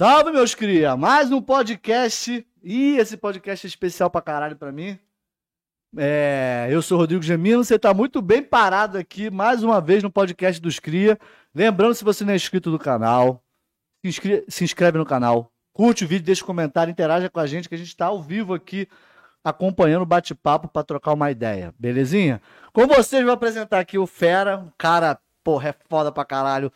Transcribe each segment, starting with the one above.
Salve, meus cria! Mais um podcast. E esse podcast é especial pra caralho pra mim. É, eu sou Rodrigo Gemino, você tá muito bem parado aqui mais uma vez no podcast dos Cria. Lembrando, se você não é inscrito no canal, se, inscre- se inscreve no canal, curte o vídeo, deixa um comentário, interaja com a gente, que a gente tá ao vivo aqui acompanhando o bate-papo pra trocar uma ideia, belezinha? Com vocês, vou apresentar aqui o Fera, um cara, porra, é foda pra caralho.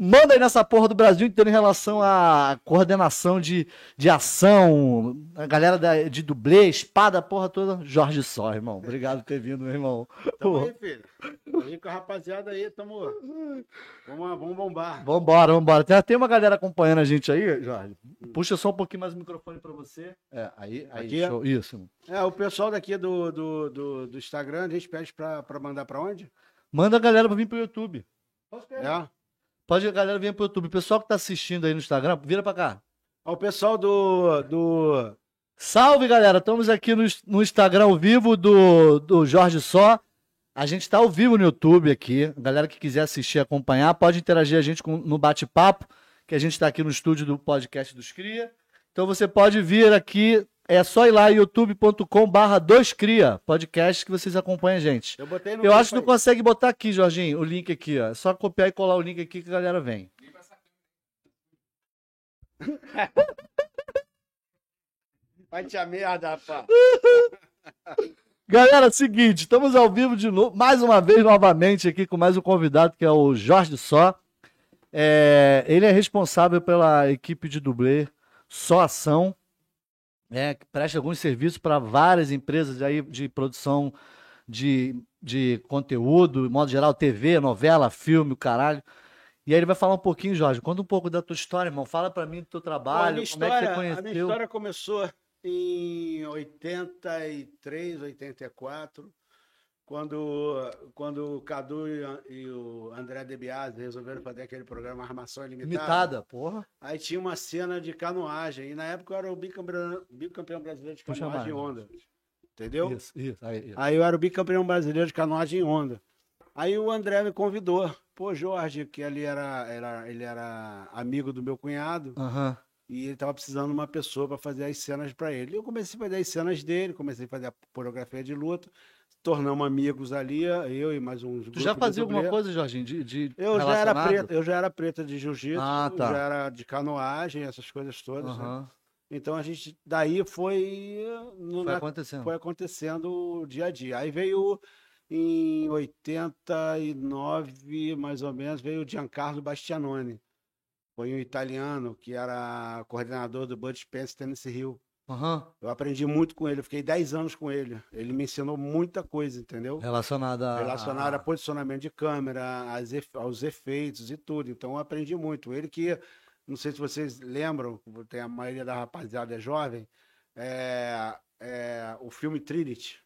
Manda aí nessa porra do Brasil inteiro em relação à coordenação de, de ação, a galera da, de dublê, espada, porra toda. Jorge Só, irmão. Obrigado por ter vindo, meu irmão. Tamo aí, filho. Tamo aí com a rapaziada aí, tamo. Vamos, vamos bombar. Vambora, vambora. Tem, tem uma galera acompanhando a gente aí, Jorge. Puxa só um pouquinho mais o microfone pra você. É, aí, aí, Aqui? show. Isso. É, o pessoal daqui do, do, do, do Instagram, a gente pede pra, pra mandar pra onde? Manda a galera pra vir pro YouTube. É. Pode a galera vir pro YouTube. O pessoal que tá assistindo aí no Instagram, vira pra cá. Ó, O pessoal do. do Salve, galera! Estamos aqui no, no Instagram ao vivo do, do Jorge Só. A gente está ao vivo no YouTube aqui. A galera que quiser assistir, acompanhar, pode interagir a gente com- no bate-papo, que a gente está aqui no estúdio do podcast dos Cria. Então você pode vir aqui, é só ir lá youtube.com barra dos Cria, podcast que vocês acompanham a gente. eu botei no. Eu acho que não consegue botar aqui, Jorginho, o link aqui, ó. É só copiar e colar o link aqui que a galera vem. Vai te a merda, rapaz. Galera, seguinte, estamos ao vivo de novo, mais uma vez, novamente, aqui com mais um convidado, que é o Jorge Só. É, ele é responsável pela equipe de dublê Só Ação, é, que presta alguns serviços para várias empresas aí de produção de, de conteúdo, de modo geral, TV, novela, filme, o caralho. E aí ele vai falar um pouquinho, Jorge, conta um pouco da tua história, irmão. Fala para mim do teu trabalho, como é que você história- A minha conheceu. história começou em 83, 84, quando, quando o Cadu e, o André De Biasi resolveram fazer aquele programa Armação Ilimitada. Limitada, porra. Aí tinha uma cena de canoagem, e na época eu era o bicampeão, bicampeão brasileiro de canoagem em mais. onda. Entendeu? Isso, isso, aí, isso. Aí eu era o bicampeão brasileiro de canoagem em onda. Aí o André me convidou. Pô, Jorge, que ali era, era, ele era amigo do meu cunhado, Aham. e ele tava precisando de uma pessoa para fazer as cenas para ele. Eu comecei a fazer as cenas dele, comecei a fazer a coreografia de luta, tornamos amigos ali, eu e mais uns Tu já fazia alguma coisa, Jorginho, de, de Eu já era preta, eu já era preta de jiu-jitsu, Ah, tá. já era de canoagem, essas coisas todas. né? Aham. Então a gente daí foi no- Foi na- acontecendo. foi acontecendo dia a dia. Aí veio em 89, mais ou menos, veio o Giancarlo Bastianoni. Foi um italiano que era coordenador do Bud Spencer Tennessee Hill. Aham. Eu aprendi muito com ele, eu fiquei 10 anos com ele. Ele me ensinou muita coisa, entendeu? Relacionada a... Relacionada a posicionamento de câmera, aos efeitos e tudo. Então eu aprendi muito. Ele que, não sei se vocês lembram, tem a maioria da rapaziada é jovem, é, é o filme Trinity.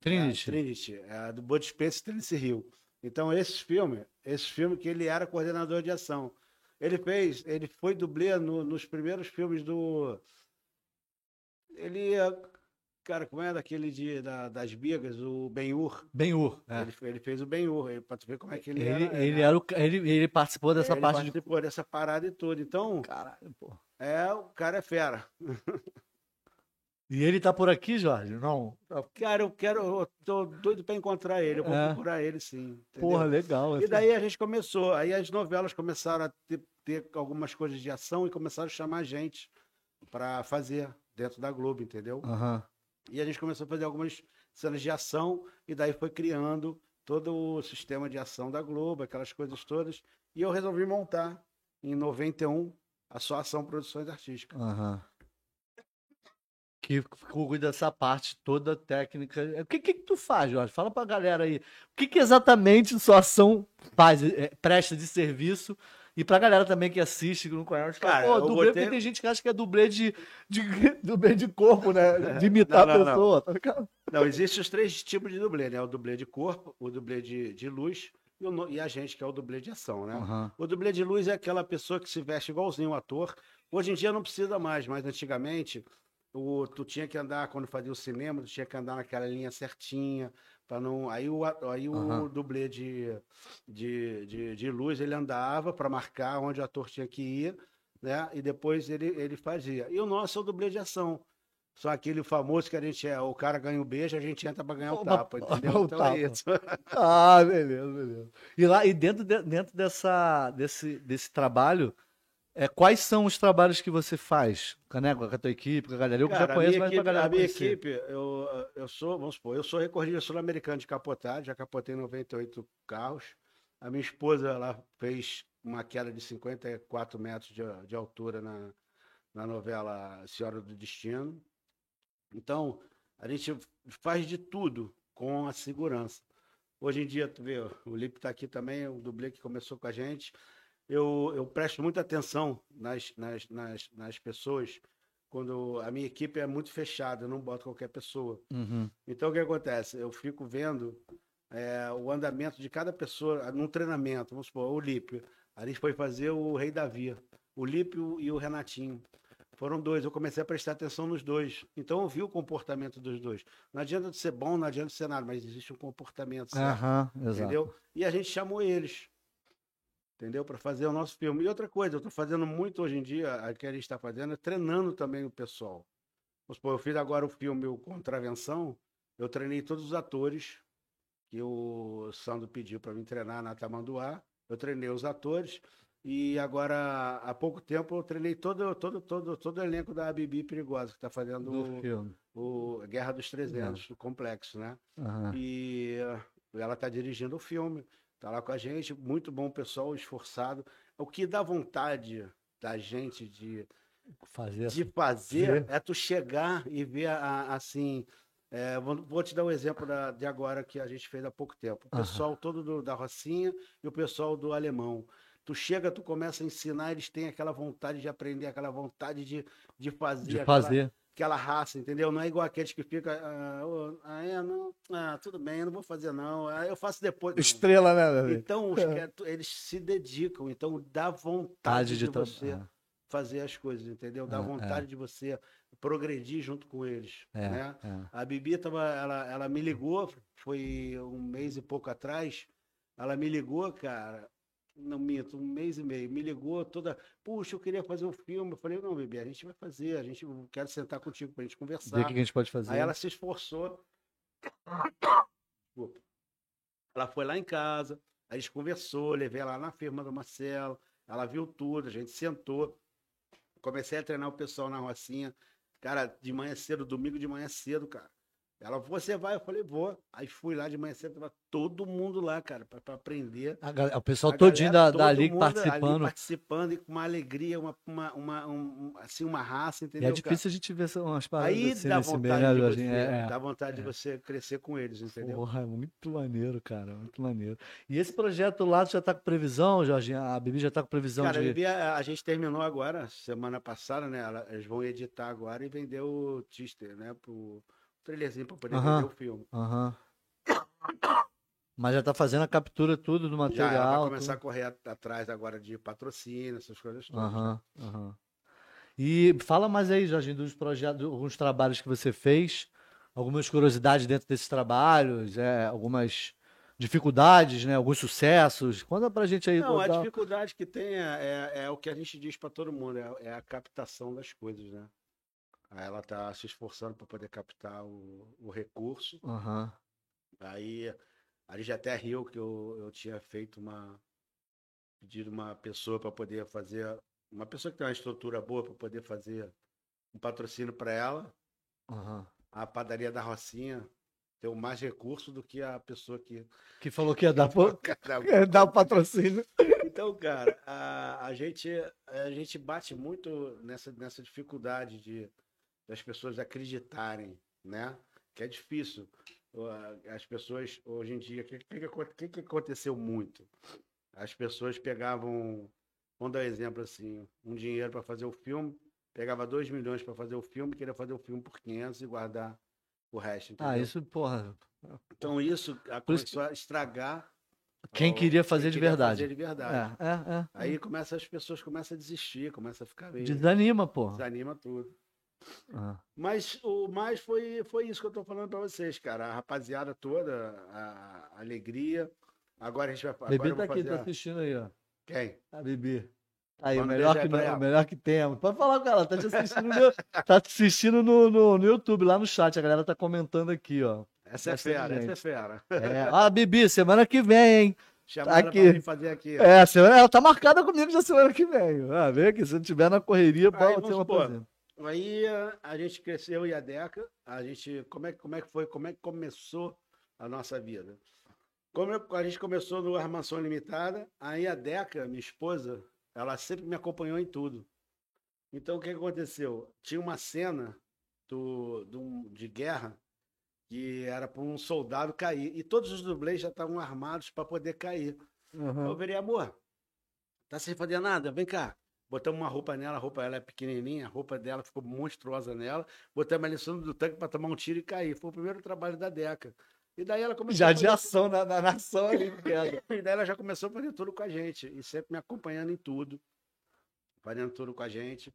Trinity. É, Trinity, é, do Bud Spencer e Tennessee Hill. Então, esse filme, esse filme que ele era coordenador de ação. Ele fez, ele foi dublê no- nos primeiros filmes do. Ele, é, cara, como é daquele de, da- das bigas, o Ben-Hur. Ben-Hur. é. Ele, ele fez o Ben-Hur, pra tu ver como é que ele, Ele, era. ele, era o, ele, ele participou dessa ele parte de... participou dessa parada e tudo. Então, Caralho, pô. é, o cara é fera. E ele tá por aqui, Jorge? Não? Cara, eu quero, eu tô doido pra encontrar ele, eu vou É. procurar ele sim. entendeu? Porra, legal. E daí a gente começou. Aí as novelas começaram a ter, ter algumas coisas de ação e começaram a chamar a gente para fazer dentro da Globo, entendeu? Aham. E a gente começou a fazer algumas cenas de ação e daí foi criando todo o sistema de ação da Globo, aquelas coisas todas. E eu resolvi montar em 91 a sua ação Produções Artísticas. Aham. Que cuida dessa parte toda técnica. O que, que, que tu faz, Jorge? Fala pra galera aí. O que, que exatamente sua ação faz, é, presta de serviço? E pra galera também que assiste, que não conhece, fala, Cara, pô, dublê, botei- porque tem gente que acha que é dublê de, de, dublê de corpo, né? De imitar Não, a não, não. pessoa. tá ligado? Não, existem os três tipos de dublê, né? O dublê de corpo, o dublê de, de luz e, o e a gente, que é o dublê de ação, né? Aham. O dublê de luz é aquela pessoa que se veste igualzinho o ator. Hoje em dia não precisa mais, mas antigamente o, tu tinha que andar, quando fazia o cinema, tu tinha que andar naquela linha certinha, para não. Aí o, aí o Aham. dublê de, de, de, de luz ele andava para marcar onde o ator tinha que ir. né? E depois ele, ele fazia. E o nosso é o dublê de ação. Só aquele famoso que a gente é, o cara ganha o beijo, a gente entra pra ganhar o tapa, entendeu? o Então tapa. é isso. Ah, beleza, beleza. E lá, e dentro, de- dentro dessa, desse, desse trabalho, é, quais são os trabalhos que você faz? A, né, com a tua equipe, com a galera? Eu Cara, já conheço, mas pra equipe, galera a minha conhecer. equipe eu, eu sou, vamos supor, eu sou recordista sul-americano de capotagem, já capotei 98 carros. A minha esposa, ela fez uma queda de 54 metros de, de altura na, na novela Senhora do Destino. Então, a gente faz de tudo com a segurança. Hoje em dia, tu vê, o Lipe está aqui também, o dublê que começou com a gente. Eu, eu presto muita atenção nas, nas, nas, nas pessoas quando a minha equipe é muito fechada, eu não boto qualquer pessoa. Uhum. Então, o que acontece? Eu fico vendo é, o andamento de cada pessoa num treinamento. Vamos supor, o Lipe. A gente foi fazer o Rei Davi. O Lipe e o- Renatinho. Foram dois. Eu comecei a prestar atenção nos dois. Então, eu vi o comportamento dos dois. Não adianta de ser bom, não adianta de ser nada, mas existe um comportamento certo. Exato. Entendeu? E a gente chamou eles. Entendeu? Para fazer o nosso filme. E outra coisa, eu estou fazendo muito hoje em dia, a que a gente está fazendo, é treinando também o pessoal. Supor, eu fiz agora o filme o Contravenção, eu treinei todos os atores que o Sandro pediu para mim treinar na Tamanduá. Eu treinei os atores. E agora, há pouco tempo, eu treinei todo, todo, todo, todo o elenco da Bibi Perigosa, que está fazendo Do o, o Guerra dos 300, o complexo, né? Aham. E eh, ela está dirigindo o filme, está lá com a gente, muito bom pessoal, esforçado. O que dá vontade da gente de, Fazer de essa- fazer é tu chegar e ver a- assim. eh, vou, vou te dar um exemplo da- de agora que a gente fez há pouco tempo. O pessoal todo do- da Rocinha e o pessoal do Alemão. Tu chega, tu começa a ensinar, eles têm aquela vontade de aprender, aquela vontade de, de fazer. de fazer. aquela raça, entendeu? Não é igual aqueles que ficam, ah, ô, ah, é, não, ah, tudo bem, não vou fazer não, ah, eu faço depois. Não. Estrela, né? Davi? Então, que- eles se dedicam, então dá vontade de, de você Ah, fazer as coisas, entendeu? Dá Ah, vontade de você progredir junto com eles, É, né? é. A Bibi tava, ela, ela me ligou, foi um mês e pouco atrás, ela me ligou, cara, não minto, um mês e meio, me ligou toda, puxa, eu queria fazer um filme, eu falei, não, Bibi, a gente vai fazer, a gente, eu quero sentar contigo pra gente Ver o conversar. que a gente pode fazer. Aí ela se esforçou. Desculpa. Ela foi lá em casa, a gente conversou, levei ela lá na firma do Marcelo, ela viu tudo, a gente sentou. Comecei a treinar o pessoal na Rocinha. Cara, de manhã cedo, domingo de manhã cedo, cara. Ela, você vai? Eu falei, vou. Aí fui lá de manhã cedo, tava todo mundo lá, cara, pra, pra aprender. A gal- o pessoal A todinho galera, da, da todo Liga mundo ali participando. participando e com uma alegria, uma, uma, uma- um- assim, uma raça, E entendeu? é cara? difícil a gente ver umas paradas Aí assim dá meio, vontade né, de você? É, é. dá vontade de você crescer com eles, entendeu? Porra, é muito maneiro, cara, muito maneiro. E esse projeto lá já tá com previsão, Jorginho? A Bibi já tá com previsão Cara, a, de... Bibi, a, a gente terminou agora, semana passada, né? Eles vão editar agora e vender o teaser, né? Pro trailerzinho pra poder Aham. vender o filme. Aham. Mas já tá fazendo a captura tudo do Já ela material. vai começar tudo. a correr at- atrás agora de patrocínio, essas coisas todas. Aham, aham. E fala mais aí, Jorginho, dos projetos, alguns trabalhos que você fez, algumas curiosidades dentro desses trabalhos, é, algumas dificuldades, né, alguns sucessos. Conta pra gente aí. Não, a dá- dificuldade que tem é, é- é o que a gente diz para todo mundo, é, é a captação das coisas, né? Aí ela tá se esforçando para poder captar o, o recurso. Aham. Aí a gente até riu que eu, eu tinha feito uma. pedido uma pessoa para poder fazer. Uma pessoa que tem uma estrutura boa para poder fazer um patrocínio para ela. aham. A padaria da Rocinha tem mais recurso do que a pessoa que. Que falou que ia dar, ia dar o patrocínio. Então, cara, a, a, gente, a gente bate muito nessa, nessa dificuldade de das pessoas acreditarem, né? Que é difícil. As pessoas, hoje em dia, o que, que, que acon- que que aconteceu muito? As pessoas pegavam, vamos dar um exemplo assim, um dinheiro para fazer o filme, pegava 2 milhões para fazer o filme, queria fazer o filme por 500 e guardar o resto, entendeu? Ah, isso, porra. Então isso a- Por isso começou a estragar Quem queria fazer quem de queria verdade. fazer de verdade. É, é, é. Aí começa, as pessoas começam a desistir, começa a ficar meio. Desanima, porra. Desanima tudo. Mas o mais foi, foi isso que eu tô falando pra vocês, cara. A rapaziada toda, a, a alegria. Agora a gente vai eu tá aqui, tá assistindo aí, ó. Quem? A Bibi. Aí, o melhor, que, o melhor que temos. Pode falar com ela, tá te assistindo, no, tá assistindo no, no, no YouTube, lá no chat. A galera tá comentando aqui, ó. Essa é fera, essa gente. é fera. É. Ah, Bibi, semana que vem, hein? Chamaram aqui. fazer aqui. É, semana, ela tá marcada comigo já semana que vem. Ah, vem aqui, se não tiver na correria, pode ter uma supor. Aí a- gente cresceu e a Deca, a gente, como é, como é que foi, como é que começou a nossa vida? Como eu- a gente começou no Armação Limitada, aí a Deca, minha esposa, ela sempre me acompanhou em tudo. Então o que que aconteceu? Tinha uma cena do, do- de guerra que era para um soldado cair e todos os dublês já estavam armados para poder cair. Uhum. Eu virei, amor, tá sem fazer nada? Vem cá. Botamos uma roupa nela, a roupa ela é pequenininha, a roupa dela ficou monstruosa nela. Botamos ela em cima do tanque para tomar um tiro e cair. Foi o primeiro trabalho da Deca. E daí ela começou Já a de fazer- ação na, na nação ali. E daí ela já começou a fazer tudo com a gente. E sempre me acompanhando em tudo. Fazendo tudo com a gente.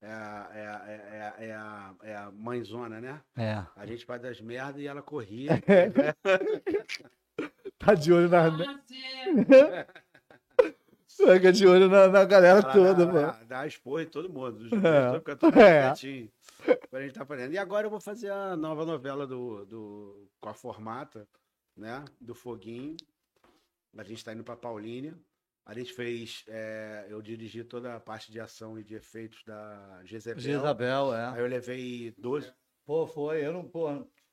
É, a- é, a- é, a- é, a, é a mãezona, né? É. A gente faz as merdas e ela corria. Tá de olho na. Fica de olho na, na galera Ela toda, dá, mano. dá, expor em todo mundo. Os É. tudo É. quietinho. Quando a gente tá fazendo. E agora eu vou fazer a nova novela do, do, com a formata, né? Do Foguinho. A gente tá indo pra Paulínia. A gente fez. é, eu dirigi toda a parte de ação e de efeitos da Jezebel. Jezabel, é. Aí eu levei 12. Pô, foi, eu não, pô,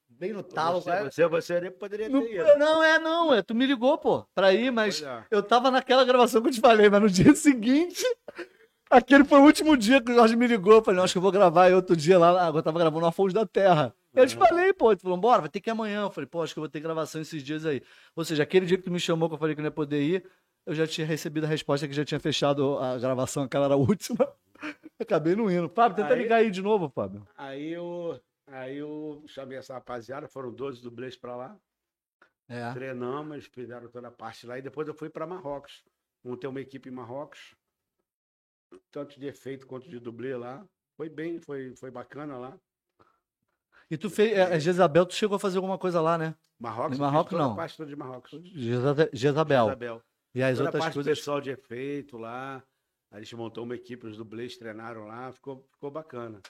bem no talo. você, cara. você, você poderia Não, ter não, é não, é, tu me ligou, pô, pra ir, mas é. eu tava naquela gravação que eu te falei, mas no dia seguinte, aquele foi o último dia que o Jorge me ligou, eu falei, não, acho que eu vou gravar aí outro dia lá, agora eu tava gravando na Fonte da Terra. Eu te falei, pô, ele falou, bora, vai ter que ir amanhã. Eu falei, pô, acho que eu vou ter gravação esses dias aí. Ou seja, aquele dia que tu me chamou, que eu falei que não ia poder ir, eu já tinha recebido a resposta que já tinha fechado a gravação, aquela era a última. Acabei não indo. Fábio, tenta Aí- ligar aí de novo, Fábio. Aí eu, aí eu chamei essa rapaziada, foram 12 dublês pra lá. É. Treinamos, fizeram toda a parte lá e depois eu fui para Marrocos. Montei uma equipe em Marrocos, tanto de efeito quanto de dublê lá. Foi bem, foi, foi bacana lá. E tu fez, é, é, Jezabel, tu chegou a fazer alguma coisa lá, né? Marrocos, Em Marrocos, não. a parte de Marrocos. Jeza- Jezabel. Isabel. E as Toda a outras coisas. pessoal de efeito lá. A gente montou uma equipe, os dublês treinaram lá, ficou, ficou bacana.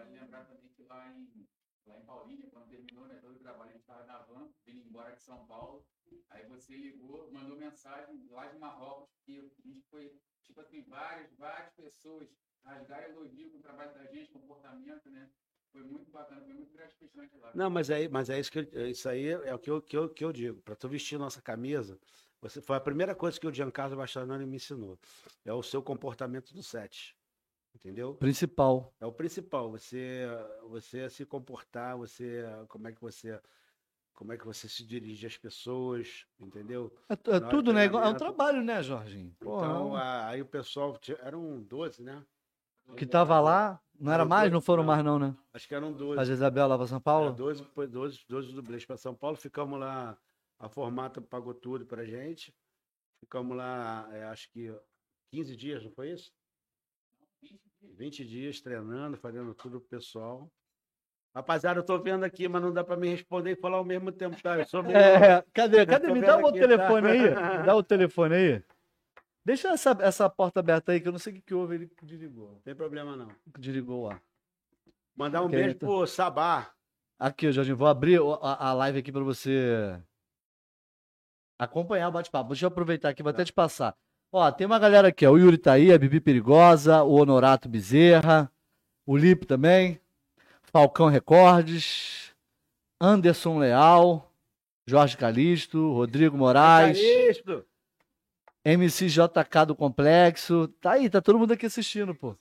Vale lembrar também que lá em, lá em Paulínia, quando terminou né, todo o trabalho, a gente estava na van, vindo embora de São Paulo. Aí você ligou, mandou mensagem lá de Marrocos, que a gente foi, tipo assim, várias, várias pessoas rasgaram elogio com o trabalho da gente, comportamento, né? Foi muito bacana, foi muito gratificante lá. Não, mas é, mas é isso, que, eu- isso aí é o que eu, que eu, que eu digo. Para tu vestir nossa camisa, você, foi a primeira coisa que o Giancarlo Bastanani me ensinou. É o seu comportamento do set. Entendeu? Principal. É o principal, você você se comportar, você como é que você como é que você se dirige às pessoas, entendeu? É, é tudo, do né? Igual- É um trabalho, né, Jorginho? Porra, Então, a- aí o pessoal eram 12, né? que tava lá, não era mais? Não foram não. mais, não, né? Acho que eram 12. A Jezabel lá pra São Paulo? Era 12, foi 12, 12 dublês para São Paulo, ficamos lá, a Formata pagou tudo pra gente. Ficamos lá, é, acho que 15 dias, não foi isso? 20 dias treinando, fazendo tudo pro pessoal. Rapaziada, eu tô vendo aqui, mas não dá pra me responder e falar ao mesmo tempo, tá? Eu sou meio... É, cadê? Cadê? Me dá o aqui, telefone tá? aí. Me dá o telefone aí. Deixa essa, essa porta aberta aí, que eu não sei o que, que houve. Ele desligou. Não tem problema não. Desligou lá. Mandar um beijo então. pro Sabá. Aqui, Jorginho, vou abrir a, a live aqui pra você acompanhar o bate-papo. Deixa eu aproveitar aqui, vou até te passar. Ó, tem uma galera aqui, ó. O Yuri tá aí, a Bibi Perigosa, o Honorato Bezerra, o Lipe também, Falcão Recordes, Anderson Leal, Jorge Calisto, Rodrigo Moraes, Calixto. MCJK do Complexo. Tá aí, tá todo mundo aqui assistindo, pô.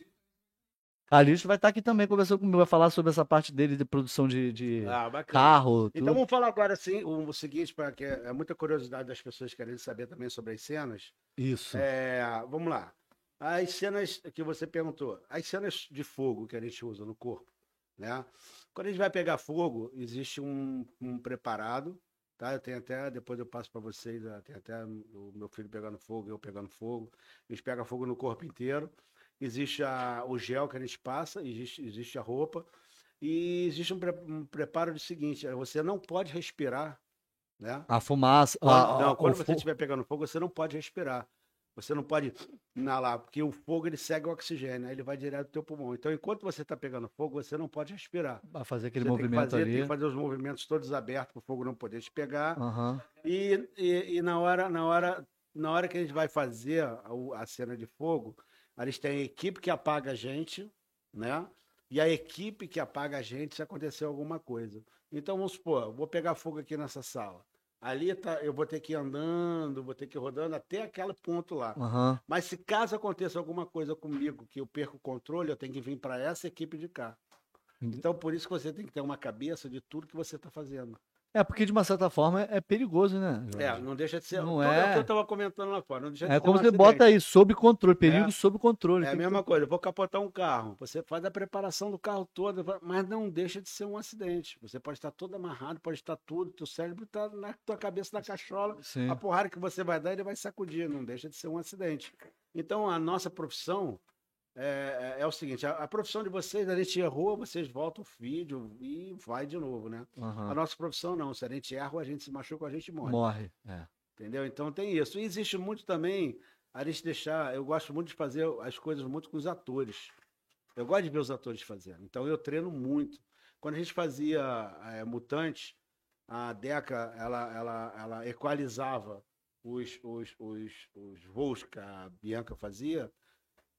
Calixto vai estar aqui também conversando comigo, vai falar sobre essa parte dele de produção de, de Ah, carro, tudo. Então vamos falar agora assim, o, seguinte, para que é muita curiosidade das pessoas querendo saber também sobre as cenas. Isso. É, vamos lá. As cenas que você perguntou, as cenas de fogo que a gente usa no corpo, né? Quando a gente vai pegar fogo, existe um, um preparado, tá? Eu tenho até, depois eu passo para vocês, tem até o meu filho pegando fogo, eu pegando fogo. A gente pega fogo no corpo inteiro. Existe a, o gel que a gente passa, existe, existe a roupa. E existe um, pre- um preparo de seguinte, eh, você não pode respirar, né? A fumaça. A- não, quando você estiver pegando fogo, você não pode respirar. Você não pode inalar, porque o fogo ele segue o oxigênio, ele vai direto do teu pulmão. Então, enquanto você está pegando fogo, você não pode respirar. Pra fazer aquele Você tem que movimento fazer, ali. tem que fazer os movimentos todos abertos para o fogo não poder te pegar. Aham. E, e, e na hora, na hora, na hora que a gente vai fazer a, a cena de fogo, gente tem a equipe que apaga a gente, né? E a equipe que apaga a gente se acontecer alguma coisa. Então vamos supor, vou pegar fogo aqui nessa sala. Ali tá, eu vou ter que ir andando, vou ter que ir rodando até aquele ponto lá. Aham. Mas se caso aconteça alguma coisa comigo que eu perco o controle, eu tenho que vir para essa equipe de cá. Então por isso que você tem que ter uma cabeça de tudo que você está fazendo. É, porque de uma certa forma é perigoso, né? Jorge? É, não deixa de ser. Não tudo é. o que eu estava comentando lá fora. Não deixa de É como você acidente. bota aí, sob controle, perigo É. sob controle. É a Tem que mesma coisa, eu vou capotar um carro. Você faz a preparação do carro todo, mas não deixa de ser um acidente. Você pode estar todo amarrado, pode estar tudo, teu cérebro está na tua cabeça na cachola. Sim. A porrada que você vai dar, ele vai sacudir, não deixa de ser um acidente. Então, a nossa profissão é, é- é o seguinte: a, a profissão de vocês, a gente errou, vocês voltam o vídeo e vai de novo, né? A Aham. nossa profissão não. Se a gente erra, a gente se machuca, a gente morre. Morre. É. Entendeu? Então tem isso. E existe muito também a gente deixar. Eu gosto muito de fazer as coisas muito com os atores. Eu gosto de ver os atores fazendo. Então eu treino muito. Quando a gente fazia é, Mutantes, a Deca ela, ela, ela equalizava os, os, os, os voos que a Bianca fazia.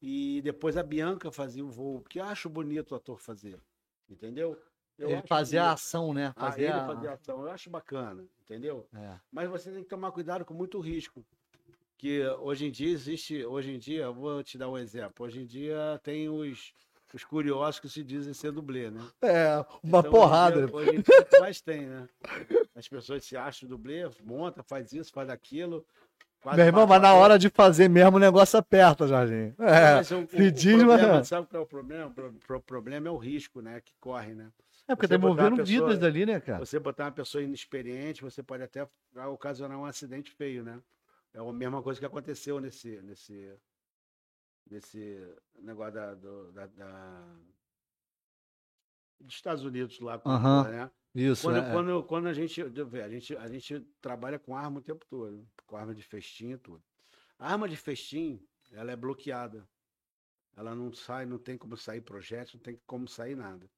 E depois a Bianca fazia o voo, porque eu acho bonito o ator fazer. Entendeu? Eu Ele fazia a ação, né? Ah, Fazia ele a- fazia ação. Eu acho bacana, entendeu? É. Mas você tem que tomar cuidado com muito risco. Que hoje em dia existe, hoje em dia, vou te dar um exemplo. Hoje em dia tem os, os curiosos que se dizem ser dublê, né? É, uma Então, porrada. Hoje, hoje mais tem, né? As pessoas se acham dublê, monta, faz isso, faz aquilo. Quase Meu irmão, mas na hora de fazer mesmo o negócio aperta, Jorginho. É, Mas o, se diz, mas problema, não. sabe qual é o problema? O pro- o problema é o risco, né? Que corre, né? é porque tá envolvendo pessoa- vidas ali, né, cara? Você botar uma pessoa inexperiente, você pode até ocasionar um acidente feio, né? É a mesma coisa que aconteceu nesse, nesse, nesse negócio da, do- da, da- dos Estados Unidos lá, com né? Isso, Quando, é. quando, quando a gente, a gente, a gente trabalha com arma o tempo todo, com arma de festim e tudo. A arma de festim, ela é bloqueada. Ela não sai, não tem como sair projétil, não tem como sair nada.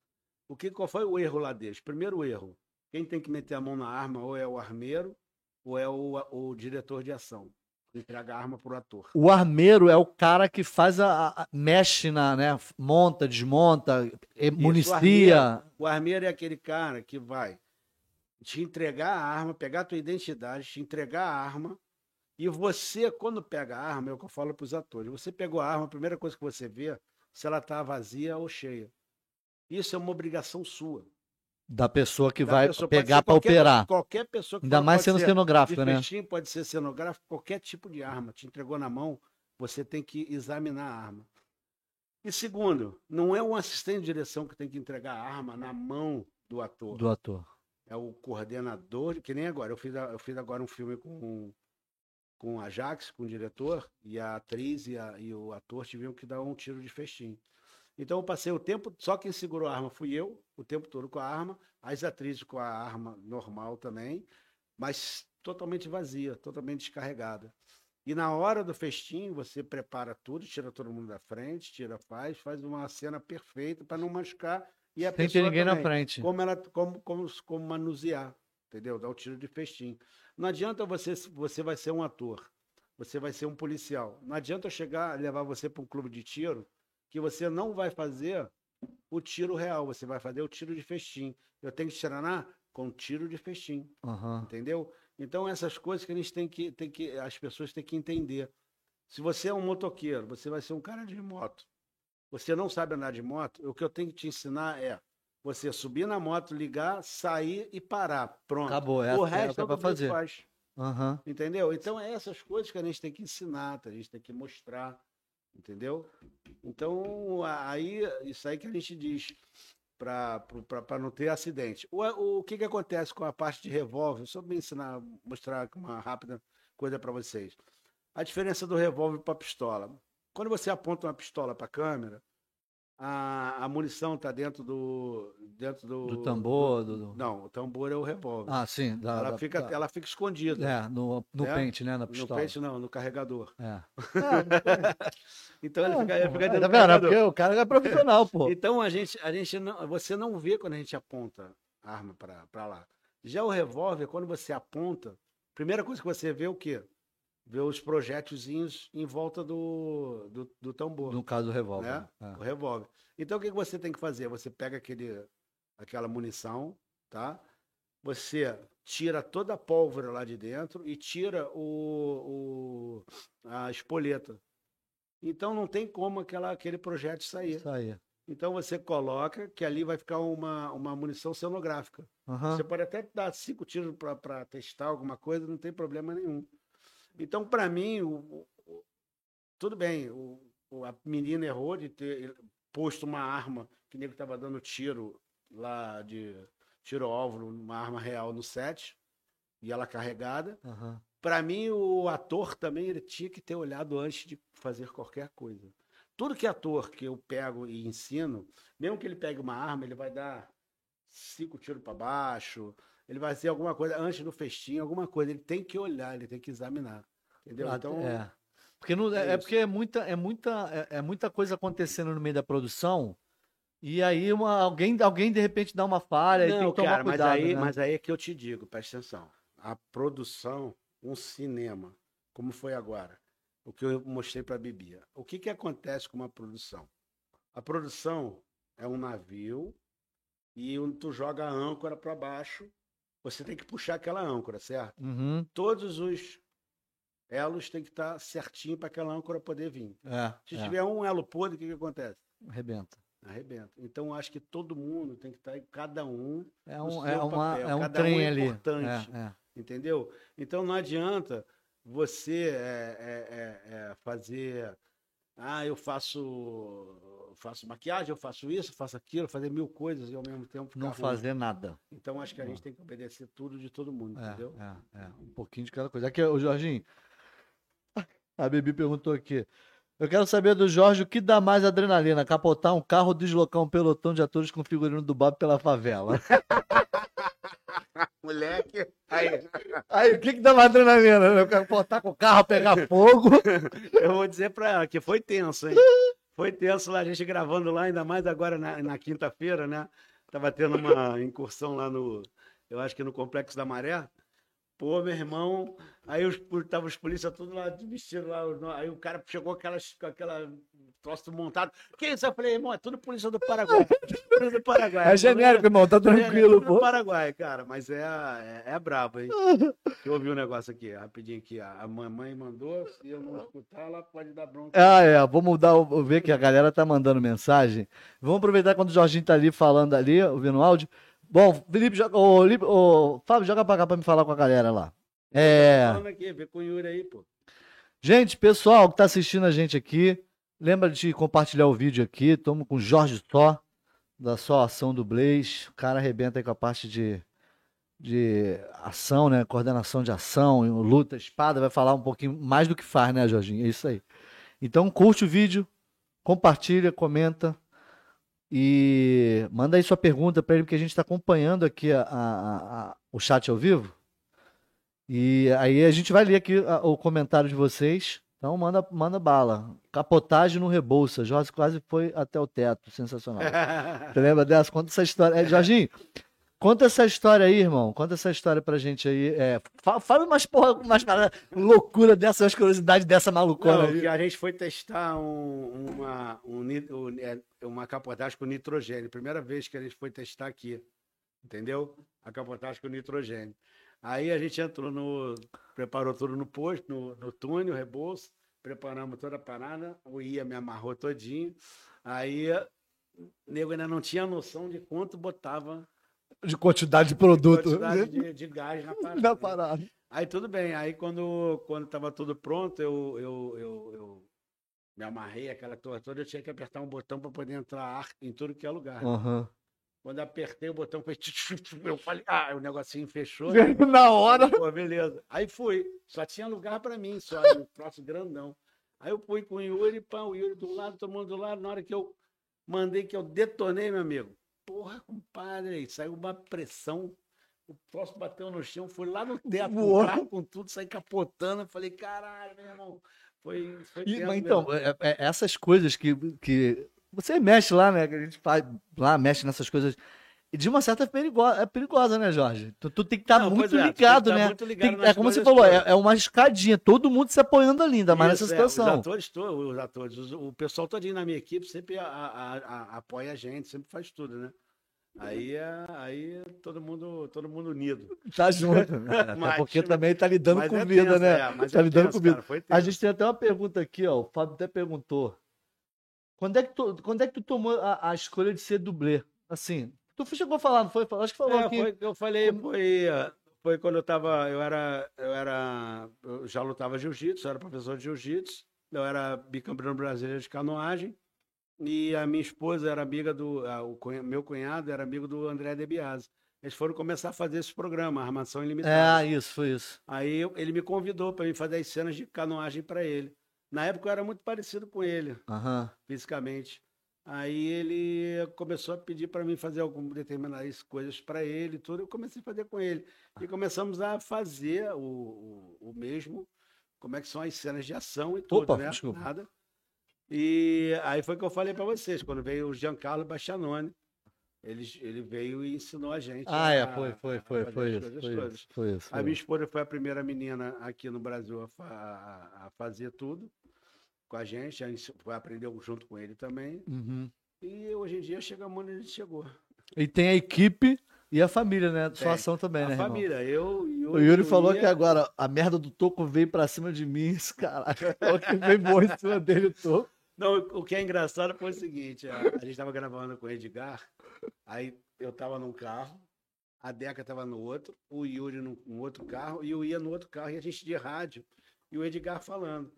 O que, qual foi o erro lá deles? Primeiro erro, quem tem que meter a mão na arma ou é o armeiro ou é o, o diretor de ação. Entrega a arma pro ator. O armeiro é o cara que faz a, a- mexe na, né? Monta, desmonta, municia. O armeiro é aquele cara que vai te entregar a arma, pegar a tua identidade, te entregar a arma. E você, quando pega a arma, é o que eu falo para os atores. Você pegou a arma, a primeira coisa que você vê se ela está vazia ou cheia. Isso é uma obrigação sua. Da pessoa que Da vai pessoa. Pegar qualquer- operar. Qualquer pessoa que Ainda for, mais sendo ser cenográfico, né? festim, pode ser cenográfico, qualquer tipo de arma. Te entregou na mão, você tem que examinar a arma. E segundo, não é um assistente de direção que tem que entregar a arma na mão do ator. Do ator. É o coordenador, que nem agora. Eu fiz, eu fiz agora um filme com, com a Jax, com o diretor, e a atriz e, a- e o ator tiveram que dar um tiro de festim. Então eu passei o tempo, só quem segurou a arma fui eu, o tempo todo com a arma, as atrizes com a arma normal também, mas totalmente vazia, totalmente descarregada. E na hora do festim, você prepara tudo, tira todo mundo da frente, tira, faz, faz uma cena perfeita para não machucar e a Sem ter pessoa ninguém na também frente. como ela como, como, como manusear, entendeu? Dar o tiro de festim. Não adianta você você vai ser um ator, você vai ser um policial. Não adianta eu chegar levar você para um clube de tiro que você não vai fazer o tiro real, você vai fazer o tiro de festim. Eu tenho que te treinar com tiro de festim, Aham. entendeu? Então essas coisas que a gente tem que tem que as pessoas têm que entender. Se você é um motoqueiro, você vai ser um cara de moto. Você não sabe andar de moto, o que eu tenho que te ensinar é você subir na moto, ligar, sair e parar. Pronto. Acabou, é o é resto é você fazer. faz. Aham. Entendeu? Então é essas coisas que a gente tem que ensinar, a gente tem que mostrar. Entendeu? Então, aí, isso aí que a gente diz para não ter acidente. O, o que, que acontece com a parte de revólver? Só me ensinar, mostrar uma rápida coisa para vocês. A diferença do revólver para pistola. Quando você aponta uma pistola para a câmera, a, a munição tá dentro do. Dentro do. Do tambor, do- do- Não, o tambor é o revólver. Ah, sim. Da, ela, da- fica, da- ela fica escondida. É, no, no É? pente, né? Na No pistola. peixe não, no carregador. É. Então ele fica, ele fica É, dentro tá do vendo? É carregador. porque o cara é profissional, pô. Então a gente, a gente não, você não vê quando a gente aponta a arma para lá. Já o revólver, quando você aponta, primeira coisa que você vê é o quê? Vê os projétilzinhos em volta do, do, do tambor, No caso do revólver. né? né? O revólver. Então o que você tem que fazer? Você pega aquele, aquela munição, tá? Você tira toda a pólvora lá de dentro e tira o, o- a espoleta. Então não tem como aquela, aquele projétil É. sair. Aí. Então você coloca que ali vai ficar uma, uma munição cenográfica. Aham. Você pode até dar cinco tiros para testar alguma coisa, não tem problema nenhum. Então, para mim, o, o- tudo bem, o, a menina errou de ter posto uma arma que nego estava dando tiro lá de tiro-alvo, uma arma real no set, e ela carregada. aham. Para mim, o ator também ele tinha que ter olhado antes de fazer qualquer coisa. Tudo que é ator que eu pego e ensino, mesmo que ele pegue uma arma, ele vai dar cinco tiros para baixo, ele vai fazer alguma coisa antes do festim, alguma coisa. Ele tem que olhar, ele tem que examinar. Entendeu? Ah, Então, é. Porque, não, é, é é porque é muita, é, muita, é, é muita coisa acontecendo no meio da produção. E aí uma, alguém, alguém de repente dá uma falha e tem não, que tomar cara, cuidado. mas aí, né? mas aí é que eu te digo, presta atenção. A produção, um cinema, como foi agora, o que eu mostrei para a Bibia. O que, que acontece com uma produção? A produção é um navio e tu joga a âncora para baixo, você tem que puxar aquela âncora, certo? Uhum, Todos os elos têm que estar certinho para aquela âncora poder vir. é, Se é, tiver um elo podre, o que, que acontece? arrebenta. Arrebenta. Então, acho que todo mundo tem que estar, cada um É um, é uma, papel. é um Cada um trem é ali. importante. É, é. Entendeu? Então não adianta você é, é, fazer. Ah, eu faço, faço maquiagem, eu faço isso, faço aquilo, fazer mil coisas e ao mesmo tempo ficar Não ruim. fazer nada. Então acho que a gente tem que obedecer tudo de todo mundo, É, entendeu? é, é. Um pouquinho de cada coisa. Aqui, o Jorginho. A Bebi perguntou aqui. Eu quero saber do Jorge o que dá mais adrenalina: capotar um carro ou deslocar um pelotão de atores com figurino do Bob pela favela. Moleque, aí, Aí, o que, que dá mais adrenalina? né? Capotar com o carro, pegar fogo. eu vou dizer pra ela que foi tenso, hein? Foi tenso lá, a gente gravando lá, ainda mais agora na, na quinta-feira, né? Tava tendo uma incursão lá no, eu acho que no Complexo da Maré. Pô, meu irmão, aí os, tava os polícias tudo lá vestido lá, aí o cara chegou com aquelas, com aquela troço montado. Que isso? Eu falei, irmão, é tudo polícia do Paraguai. Tudo do Paraguai. É genérico, irmão, tá É, tranquilo, tudo do pô. Paraguai, cara, mas é, é, é brabo, hein? Deixa eu ouvir um negócio aqui, rapidinho aqui. A mamãe mandou, se eu não escutar, ela pode dar bronca. Ah, é. Vou mudar, vou ver que a galera tá mandando mensagem. Vamos aproveitar quando o Jorginho tá ali falando ali, ouvindo o áudio. Bom, Felipe, joga, ô, Lipe- ô, Fábio, joga pra cá pra me falar com a galera lá. É. Aqui, vê com o Yuri aí, pô. Gente, pessoal que tá assistindo a gente aqui, lembra de compartilhar o vídeo aqui. Estamos com o Jorge Só, da Só Ação do Blaze. O cara arrebenta aí com a parte de, de ação, né? Coordenação de ação, luta, espada. Vai falar um pouquinho mais do que faz, né, Jorginho? É isso aí. Então, curte o vídeo, compartilha, comenta e manda aí sua pergunta para ele, porque a gente está acompanhando aqui a- a- a- o chat ao vivo. E aí a gente vai ler aqui o comentário de vocês. Então manda, manda bala. Capotagem no Rebolsa. Jorge quase foi até o teto. Sensacional. Você lembra dessa? Conta essa história. É, Jorginho, conta essa história aí, irmão. Conta essa história pra gente aí. É, fa- fala umas porra, umas loucura dessa, umas curiosidades dessa malucona Não, aí. a gente foi testar um- uma, um é, uma capotagem com nitrogênio. Primeira vez que a gente foi testar aqui. Entendeu? A capotagem com nitrogênio. Aí a gente entrou no. Preparou tudo no posto, no, no túnel, rebolso. Preparamos toda a parada. O IA me amarrou todinho. Aí o nego ainda não tinha noção de quanto botava De quantidade de produto. quantidade de, de gás na parada. Na parada. Aí tudo bem. Aí quando quando estava tudo pronto, eu, eu, eu, eu me amarrei aquela torre toda, eu tinha que apertar um botão para poder entrar ar em tudo que é lugar. Aham. Quando apertei o botão, tch, eu falei, ah, o negocinho fechou. Na hora. Pô, beleza. Aí fui. Só tinha lugar para mim, só um troço grandão. Aí eu fui com o Yuri, pá, o Yuri do lado, todo mundo do lado. Na hora que eu Mandei que eu detonei, meu amigo. Porra, compadre, saiu uma pressão. O troço bateu no chão, foi lá no teto, com tudo, saí capotando. Eu falei, caralho, meu irmão. Foi, foi E, mas então, é- é- essas coisas que, que você mexe lá, né? Que a gente faz lá, mexe nessas coisas. E de uma certa perigosa, é perigosa, né, Jorge? Tu, tu tem que estar Não, muito é, ligado, tá né? muito ligado nas é como você falou, é, é uma escadinha, todo mundo se apoiando ali, ainda mais Isso, nessa é, situação. os atores, to- os atores, os- o pessoal todinho na minha equipe sempre a- a- a- apoia a gente, sempre faz tudo, né? Aí é aí todo mundo, todo mundo unido. Tá junto, né? Até Mas- porque também tá lidando com é vida, tenso, né? é, tá é lidando tenso, com vida. cara, A gente tem até uma pergunta aqui, ó. O Fábio até perguntou. Quando é que tu, quando é que tu tomou a, a escolha de ser dublê? Assim, tu chegou a falar, não foi? Acho que falou É, aqui. foi, eu falei, foi, foi quando eu tava, eu era, eu era, eu já lutava jiu-jitsu, era professor de jiu-jitsu, eu era bicampeão brasileiro de canoagem, e a minha esposa era amiga do, a- o meu cunhado era amigo do André De Biasi. Eles foram começar a fazer esse programa, Armação Ilimitada. É, isso, foi isso. Aí eu- ele me convidou para ir fazer as cenas de canoagem para ele. Na época eu era muito parecido com ele, fisicamente. Aí ele começou a pedir para mim fazer algumas determinadas coisas para ele, e tudo. Eu comecei a fazer com ele e começamos a fazer o, o, o mesmo. Como é que são as cenas de ação e tudo, Opa, né? desculpa. Nada. E aí foi que eu falei para vocês, quando veio o Giancarlo Bastianoni, ele, ele veio e ensinou a gente. Ah, a- é, foi, foi, foi, foi isso. coisas Foi isso, foi isso. A minha esposa foi a primeira menina aqui no Brasil a, a- a fazer tudo com a gente, a gente foi aprender junto com ele também. Uhum. E hoje em dia chegamos onde a gente chegou. E tem a equipe e a família, né? Sua Tem. ação também, a né, irmão? família, eu e O Yuri falou Ia- que agora a merda do Toco veio pra cima de mim. Esse caralho. Que veio bom em cima dele, o Toco. Não, o que é engraçado foi o seguinte: a, a gente estava gravando com o Edgar, aí eu estava num carro, a Deca estava no outro, o Yuri num, num outro carro, e eu ia no outro carro, e a gente de rádio, e o Edgar falando.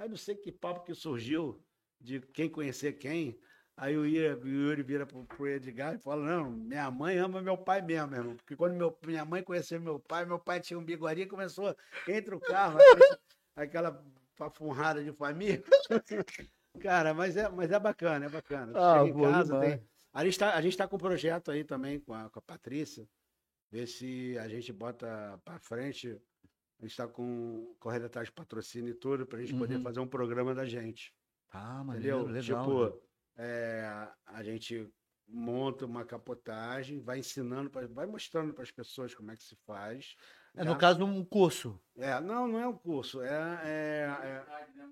Aí não sei que papo que surgiu de quem conhecer quem. Aí o Yuri, vira pro, pro Edgar e fala: Não, minha mãe ama meu pai mesmo, irmão. Porque quando meu, minha mãe conheceu meu pai, meu pai tinha um bigodinho e começou entre o carro, aquela pafunrada de família. Cara, mas é, mas é bacana, é bacana. Ah, Chega em casa, tem- A gente está a gente tá com um projeto aí também com a, com a Patrícia, ver se a gente bota para frente. A gente está com correndo atrás de patrocínio e tudo para a gente poder Uhum. fazer um programa da gente. Ah, maneiro, Entendeu? legal. tipo, é, a gente monta uma capotagem, vai ensinando, pra- vai mostrando para as pessoas como é que se faz. É, no tá? caso, um curso. É, não, não é um curso, é, é,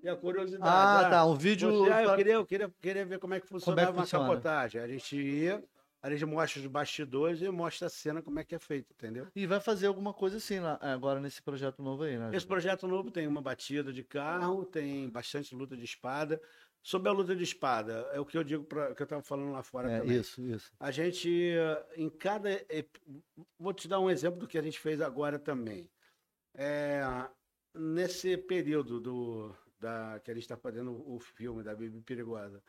é, é a curiosidade. Ah, ah, tá. Um vídeo. você- ah, eu queria, eu queria, queria ver como é que funcionava uma funciona? capotagem. A gente ia, a gente mostra os bastidores e mostra a cena como é que é feito, entendeu? E vai fazer alguma coisa assim lá, agora nesse projeto novo aí, né? Esse projeto novo tem uma batida de carro, tem bastante luta de espada. Sobre a luta de espada, é o que eu digo para que eu estava falando lá fora É, também. isso, isso. A gente, em cada. Vou te dar um exemplo do que a gente fez agora também. É, nesse período do, da, que a gente está fazendo o filme da Bíblia Perigosa,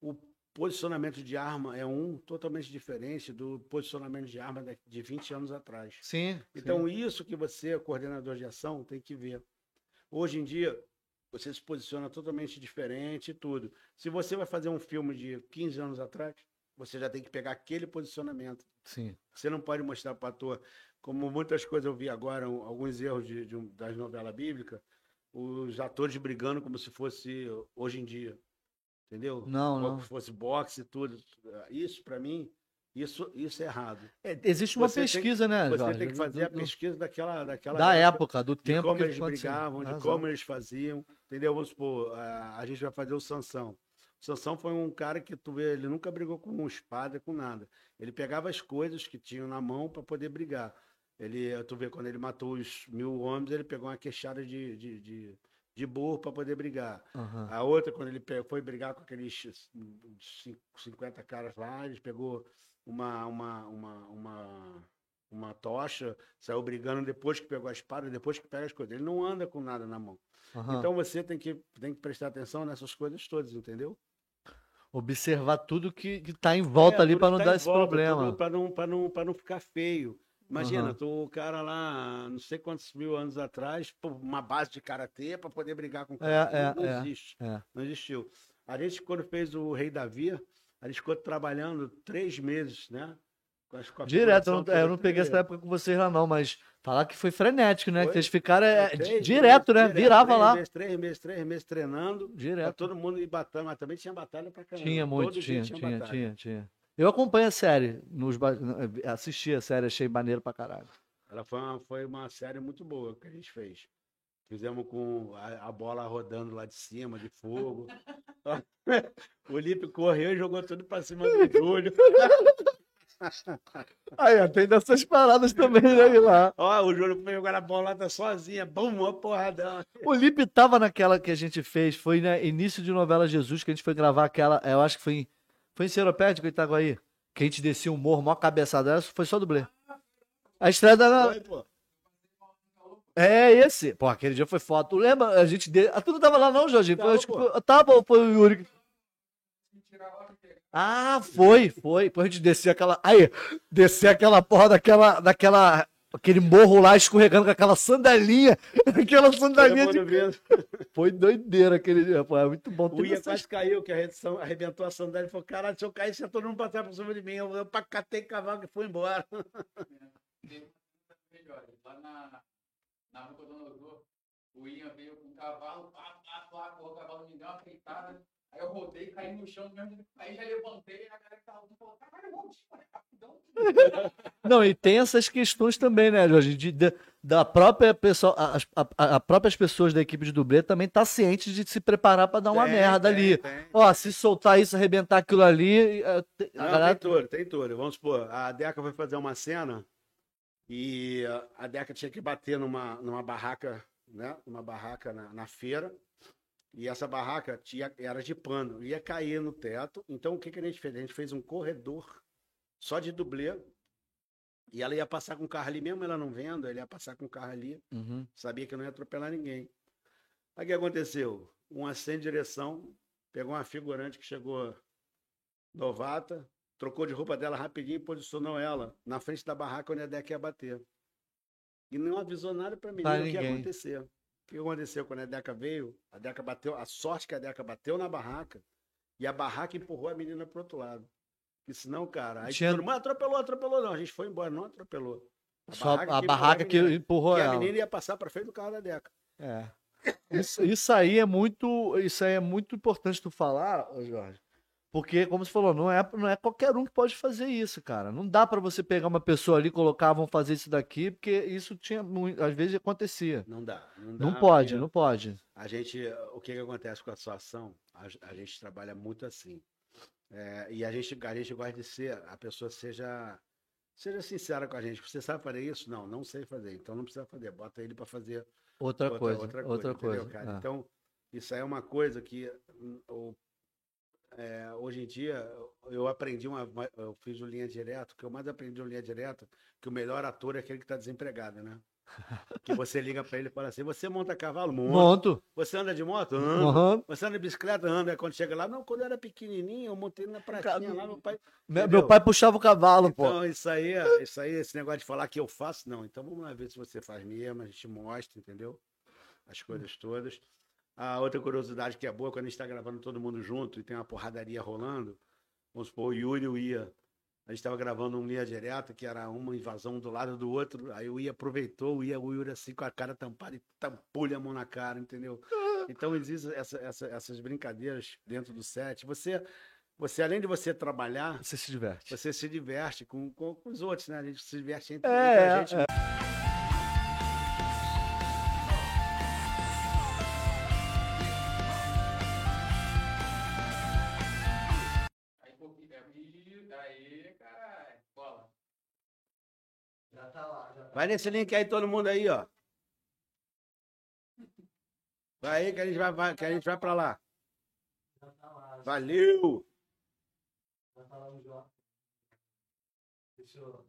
o posicionamento de arma é um totalmente diferente do posicionamento de arma de- de 20 anos atrás. Sim. Então, isso que você, coordenador de ação, tem que ver. Hoje em dia, você se posiciona totalmente diferente e tudo. Se você vai fazer um filme de 15 anos atrás, você já tem que pegar aquele posicionamento. sim. Você não pode mostrar para o ator, como muitas coisas eu vi agora, alguns erros de, de das novelas bíblicas, os atores brigando como se fosse hoje em dia. Entendeu? Não, Como não. se fosse boxe e tudo. Isso, para mim, isso, isso é errado. É, existe uma Você tem- pesquisa, né, Você Jorge? tem que fazer a Do- pesquisa daquela, daquela Da época, do de tempo como que eles brigavam, de Razão. como eles faziam, entendeu? Vamos supor, a, a gente vai fazer o Sansão. O Sansão foi um cara que tu vê, ele nunca brigou com espada, com nada. Ele pegava as coisas que tinham na mão para poder brigar. Ele, tu vê, quando ele matou os mil homens, ele pegou uma queixada de, de, de, de burro para poder brigar. Aham. A outra, quando ele foi brigar com aqueles cin- 50 caras lá, ele pegou uma, uma, uma, uma, uma tocha, saiu brigando depois que pegou a espada, depois que pega as coisas. Ele não anda com nada na mão. aham. Então você tem que, tem que prestar atenção nessas coisas todas, entendeu? Observar tudo que, que tá em volta ali tudo para não tá dar esse volta, problema. Pra não, pra não, pra não ficar feio. Imagina, Aham. tu, o cara lá, não sei quantos mil anos atrás, uma base de karatê para poder brigar com o É, cara. é, não, não é, existe. é. Não existiu. A gente, quando fez o Rei Davi, A gente ficou trabalhando três meses, né? Direto, eu não, é, eu não peguei essa época com vocês lá, não, mas falar que foi frenético, né? Que Foi. vocês ficaram é, Três direto, né? direto, Virava três lá. Meses, três meses, três meses treinando. Pra Direto. todo mundo ir batendo, mas também tinha batalha pra caramba. Tinha muito, Todo tinha, tinha, batalha. tinha, tinha. Eu acompanho a série, nos, assisti a série, achei maneiro pra caralho. Ela foi uma, foi uma série muito boa que a gente fez. Fizemos com a, a bola rodando lá de cima, de fogo. o Lipe correu e jogou tudo pra cima do Júlio. Aí, tem dessas paradas também, né, lá. Ó, o Júlio foi jogar a bola tá sozinha. Bum, uma porradão. O Lipe tava naquela que a gente fez, foi né, início de novela Jesus, que a gente foi gravar aquela, eu acho que foi em, foi em Seropédico, Itaguaí, que a gente descia um morro, mó cabeçada, foi só dublê. A estreia da... Foi, pô. É esse. Pô, aquele dia foi foto. Tu lembra? A gente... De... Ah, tu não tava lá não, Jorginho? Tava, acho que pô. foi... Tava ou foi o Yuri? que-. Ah, foi, foi. Depois a gente descia aquela... Aí, descer aquela porra daquela... daquela... Aquele morro lá escorregando com aquela sandalinha. Aquela sandalinha de... Foi doideira aquele dia. É muito bom. O Ia quase caiu, que a redução arrebentou a sandália. Ele falou: caralho, se eu cair, você todo mundo pra trás por cima de mim. Eu, eu catei cavalo e fui embora. Melhor. Lá na, na rua Nabucodonosor, o Ian veio com um cavalo, pá, pá, pá, correu o cavalo me deu uma fritada. Aí eu rodei, caí no chão mesmo. Aí já levantei, a galera que tava junto falou: caralho, vamos, rapidão. Não, e tem essas questões também, né, Jorge? De, de- da própria pessoa, as a, a- próprias pessoas da equipe de dublê também tá ciente de se preparar pra dar uma Tem, merda tem, ali. tem. Ó, se soltar isso, arrebentar aquilo ali, é, a Não, galera- tem touro, tem touro. Vamos supor, a Deca foi fazer uma cena e a Deca tinha que bater numa, numa barraca, né? Uma barraca na, na feira. E essa barraca tinha, era de pano, ia cair no teto. Então o que, que a gente fez? A gente fez um corredor só de dublê. E ela ia passar com o carro ali, mesmo ela não vendo, ela ia passar com o carro ali. Uhum. Sabia que não ia atropelar ninguém. Aí o que aconteceu? Um de direção, pegou uma figurante que chegou novata, trocou de roupa dela rapidinho e posicionou ela na frente da barraca onde a Deca ia bater. E não avisou nada pra menina Pra o que ia acontecer. O que aconteceu quando a Deca veio? A Deca bateu, a sorte que a Deca bateu na barraca e a barraca empurrou a menina pro outro lado. Porque senão, cara, aí Tinha- todo mundo atropelou, atropelou. Não, a gente foi embora, não atropelou. Só a empurrou barraca que menina. empurrou E a ela. menina ia passar pra frente do carro da Deca. É. Isso, isso aí é muito, isso aí é muito importante tu falar, Jorge. Porque, como você falou, não é, não é qualquer um que pode fazer isso, cara. Não dá pra você pegar uma pessoa ali, colocar, "Ah, vamos fazer isso daqui, porque isso tinha, às vezes acontecia. Não dá. Não, dá, Não pode, não pode. A gente, o que, que acontece com a situação? A, a gente trabalha muito assim. É, e a gente, a gente gosta de ser, a pessoa seja, seja sincera com a gente. Você sabe fazer isso? Não, não sei fazer. Então não precisa fazer. Bota ele para fazer Outra, coisa, outra coisa. entendeu, cara? é. Então, isso aí é uma coisa que o- é, hoje em dia eu aprendi uma. Eu fiz o linha direto, o que eu mais aprendi no linha direto, que o melhor ator é aquele que está desempregado, né? Que você liga para ele e fala assim: você monta cavalo? Monta. Monto. Você anda de moto? Anda. Aham. Você anda de bicicleta? Anda. Aí quando chega lá, não, quando eu era pequenininho, eu montei na pracinha lá, meu pai. Meu, meu pai puxava o cavalo, pô. Então, isso aí, isso aí, esse negócio de falar que eu faço, não. Então vamos lá ver se você faz mesmo, a gente mostra, entendeu? As coisas todas. A outra curiosidade que é boa, quando a gente está gravando todo mundo junto e tem uma porradaria rolando, vamos supor, o Yuri e o Ia. A gente estava gravando um linha direta, que era uma invasão do lado do outro. Aí o Ia aproveitou, o Ia, o Yuri assim com a cara tampada e tampou-lhe a mão na cara, entendeu? Então existem essa, essa, essas brincadeiras dentro do set. Você, você, além de você trabalhar, Você se diverte. você se diverte com, com, com os outros, né? A gente se diverte entre, É, entre a gente. é. Vai nesse link aí, todo mundo aí, ó. Vai aí que a gente vai, vai- que a gente vai pra lá. Valeu! no Jorge. Deixa eu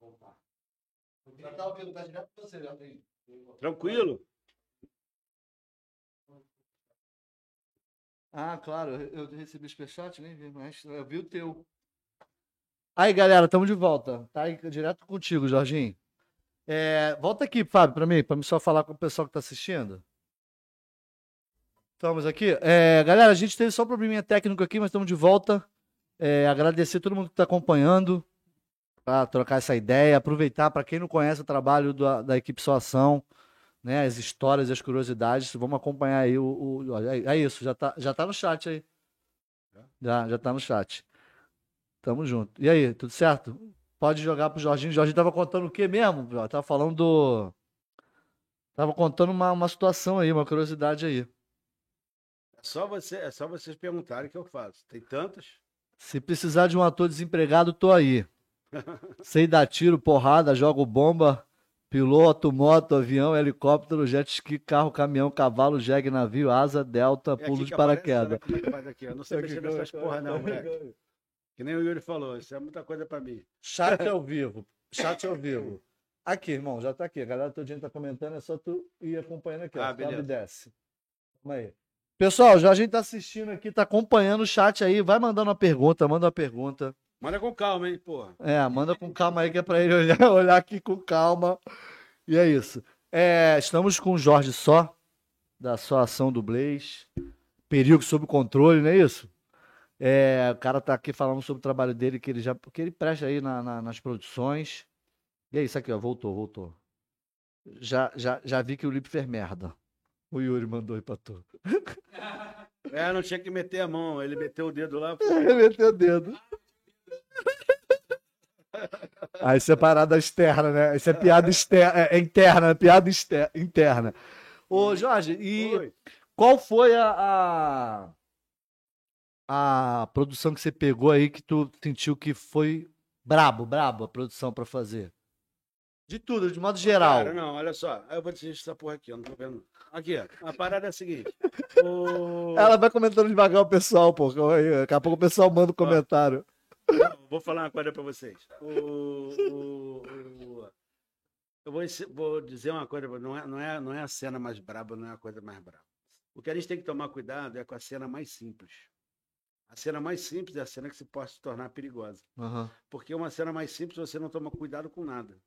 voltar. Já tá ouvindo, tá direto pra você, já tem. Tranquilo? Ah, claro, eu recebi superchat, nem vi, mas eu vi o teu. Aí, galera, estamos de volta. Tá aí direto contigo, Jorginho. É, volta aqui, Fábio, para mim, para me só falar com o pessoal que está assistindo. Estamos aqui. É, galera, a gente teve só um probleminha técnico aqui, mas estamos de volta. É, agradecer a todo mundo que está acompanhando, para trocar essa ideia, aproveitar para quem não conhece o trabalho da, da equipe Só Ação, né, as histórias e as curiosidades, vamos acompanhar aí o, o é, é isso, já tá, já tá no chat aí. Já, já tá no chat. Tamo junto. E aí, tudo certo? Pode jogar pro Jorginho. O Jorginho tava contando o quê mesmo? Tava falando do. Tava contando uma, uma situação aí, uma curiosidade aí. É só, você, é só vocês perguntarem que eu faço. Tem tantas. Se precisar de um ator desempregado, tô aí. Sei dar tiro, porrada, jogo bomba, piloto, moto, avião, helicóptero, jet ski, carro, caminhão, cavalo, jegue, navio, asa, delta, É pulo aqui de que aparece, paraquedas. sabe como é que faz aqui? Eu não sei mexer nessas porra, não, moleque. Que nem o Yuri falou, isso é muita coisa pra mim. Chat ao vivo. Chat ao vivo. Aqui, irmão, já tá aqui. A galera todo dia tá comentando, é só tu ir acompanhando aqui, ó. Ah, Sobe beleza. desce. Aí. Pessoal, já a gente tá assistindo aqui, tá acompanhando o chat aí. Vai mandando uma pergunta, manda uma pergunta. Manda com calma, hein, porra. É, manda com calma aí, que é pra ele olhar, olhar aqui com calma. E é isso. É, estamos com o Jorge Só, da Só Ação do Blaze. Perigo sob controle, não é isso? É, o cara tá aqui falando sobre o trabalho dele, que ele já. que ele presta aí na- na- nas produções. E é isso aqui, ó. Voltou, voltou. Já, já, já vi que o Lipe fez merda. O Yuri mandou aí pra tu. É, não tinha que meter a mão. Ele meteu o dedo lá. Ele meteu o dedo. Ah, isso é parada externa, né? Isso é piada externa, é, é interna, é piada exter- interna. Ô, Jorge, e Oi. qual foi a, a, a produção que você pegou aí que tu sentiu que foi brabo, brabo a produção pra fazer? De tudo, de modo geral. Cara, não, olha só. Eu vou dizer essa porra aqui, eu não tô vendo. Aqui, ó. A parada é a seguinte. O... Ela vai comentando devagar o pessoal, pô. Daqui a pouco o pessoal manda um comentário. Não, vou falar uma coisa pra vocês. O, o- Eu vou, vou dizer uma coisa, não é, não, é, não é a cena mais braba, não é a coisa mais braba. O que a gente tem que tomar cuidado é com a cena mais simples. A cena mais simples é a cena que se pode se tornar perigosa. Aham. Porque uma cena mais simples você não toma cuidado com nada.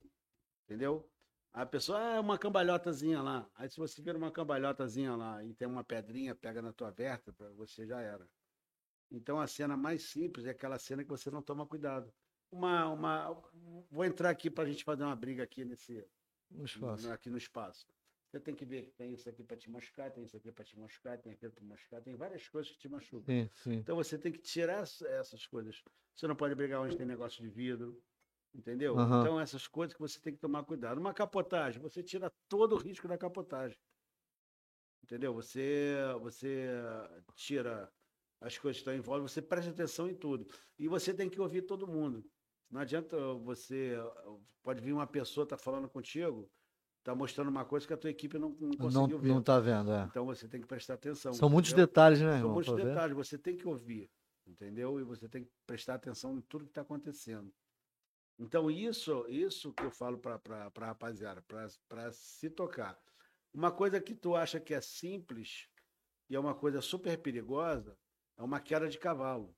Entendeu? A pessoa, ah, é uma cambalhotazinha lá. Aí se você vira uma cambalhotazinha lá e tem uma pedrinha, pega na tua vértebra, você já era. Então a cena mais simples é aquela cena que você não toma cuidado. Uma, uma, vou entrar aqui para a gente fazer uma briga aqui nesse, No espaço. aqui no espaço. Você tem que ver que tem isso aqui para te machucar, tem isso aqui para te machucar, tem aquilo para te machucar, tem várias coisas que te machucam. Sim, sim. Então você tem que tirar essa- essas coisas. Você não pode brigar onde tem negócio de vidro, entendeu? Aham. Então essas coisas que você tem que tomar cuidado. Uma capotagem, você tira todo o risco da capotagem. Entendeu? Você você tira as coisas que estão em volta, você presta atenção em tudo. E você tem que ouvir todo mundo. Não adianta você pode vir uma pessoa tá falando contigo, tá mostrando uma coisa que a tua equipe não, não Não, conseguiu ver. não tá vendo, é. Então você tem que prestar atenção. São muitos entendeu? detalhes, né, São irmão? muitos pra ver? detalhes, você tem que ouvir, entendeu? E você tem que prestar atenção em tudo que está acontecendo. Então, isso isso que eu falo para a rapaziada, para se tocar. Uma coisa que tu acha que é simples e é uma coisa super perigosa é uma queda de cavalo.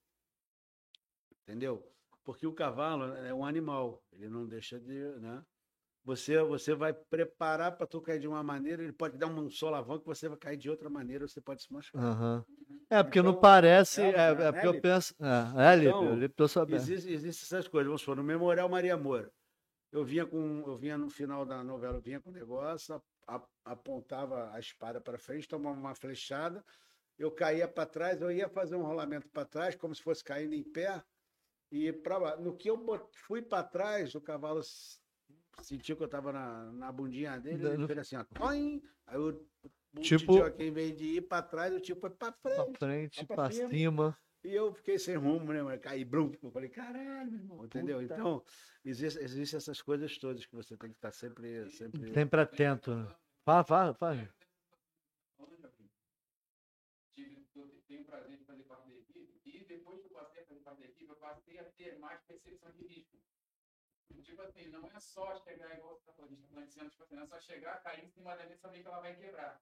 Entendeu? Porque o cavalo é um animal, ele não deixa de. Né? Você, você vai preparar para tu cair de uma maneira, ele pode dar um solavanco que você vai cair de outra maneira, você pode se machucar. Aham. É, porque não Então, parece. é, É, é né, porque eu penso. É, é Então, Lipe tô sabendo. Existe, existe essas coisas. Vamos supor, no Memorial Maria Moura. Eu vinha com, eu vinha no final da novela, eu vinha com o negócio, apontava a espada para frente, tomava uma flechada, eu caía para trás, eu ia fazer um rolamento para trás, como se fosse caindo em pé, e pra, no que eu fui para trás, o cavalo sentiu que eu estava na, na bundinha dele, ele Dando- fez assim, ó, toim, aí o, o Tipo- tipo, em vez de ir para trás, o tipo foi para Pra frente. frente, pra pra cima. cima. E eu fiquei sem rumo, né, mano? Caí brum. Eu falei, caralho, meu irmão, entendeu? Puta. Então, existem existe essas coisas todas que você tem que estar sempre. sempre... Sempre atento. né? Fala, fala, fala. Eu tenho o prazer de fazer parte da equipe, e depois que eu passei a fazer parte da equipe, eu passei a ter mais percepção de risco. Tipo assim, não é só chegar, igual você está falando, a gente tá falando de cena, tipo assim, não é só chegar, cair em cima da mesa e saber que ela vai quebrar.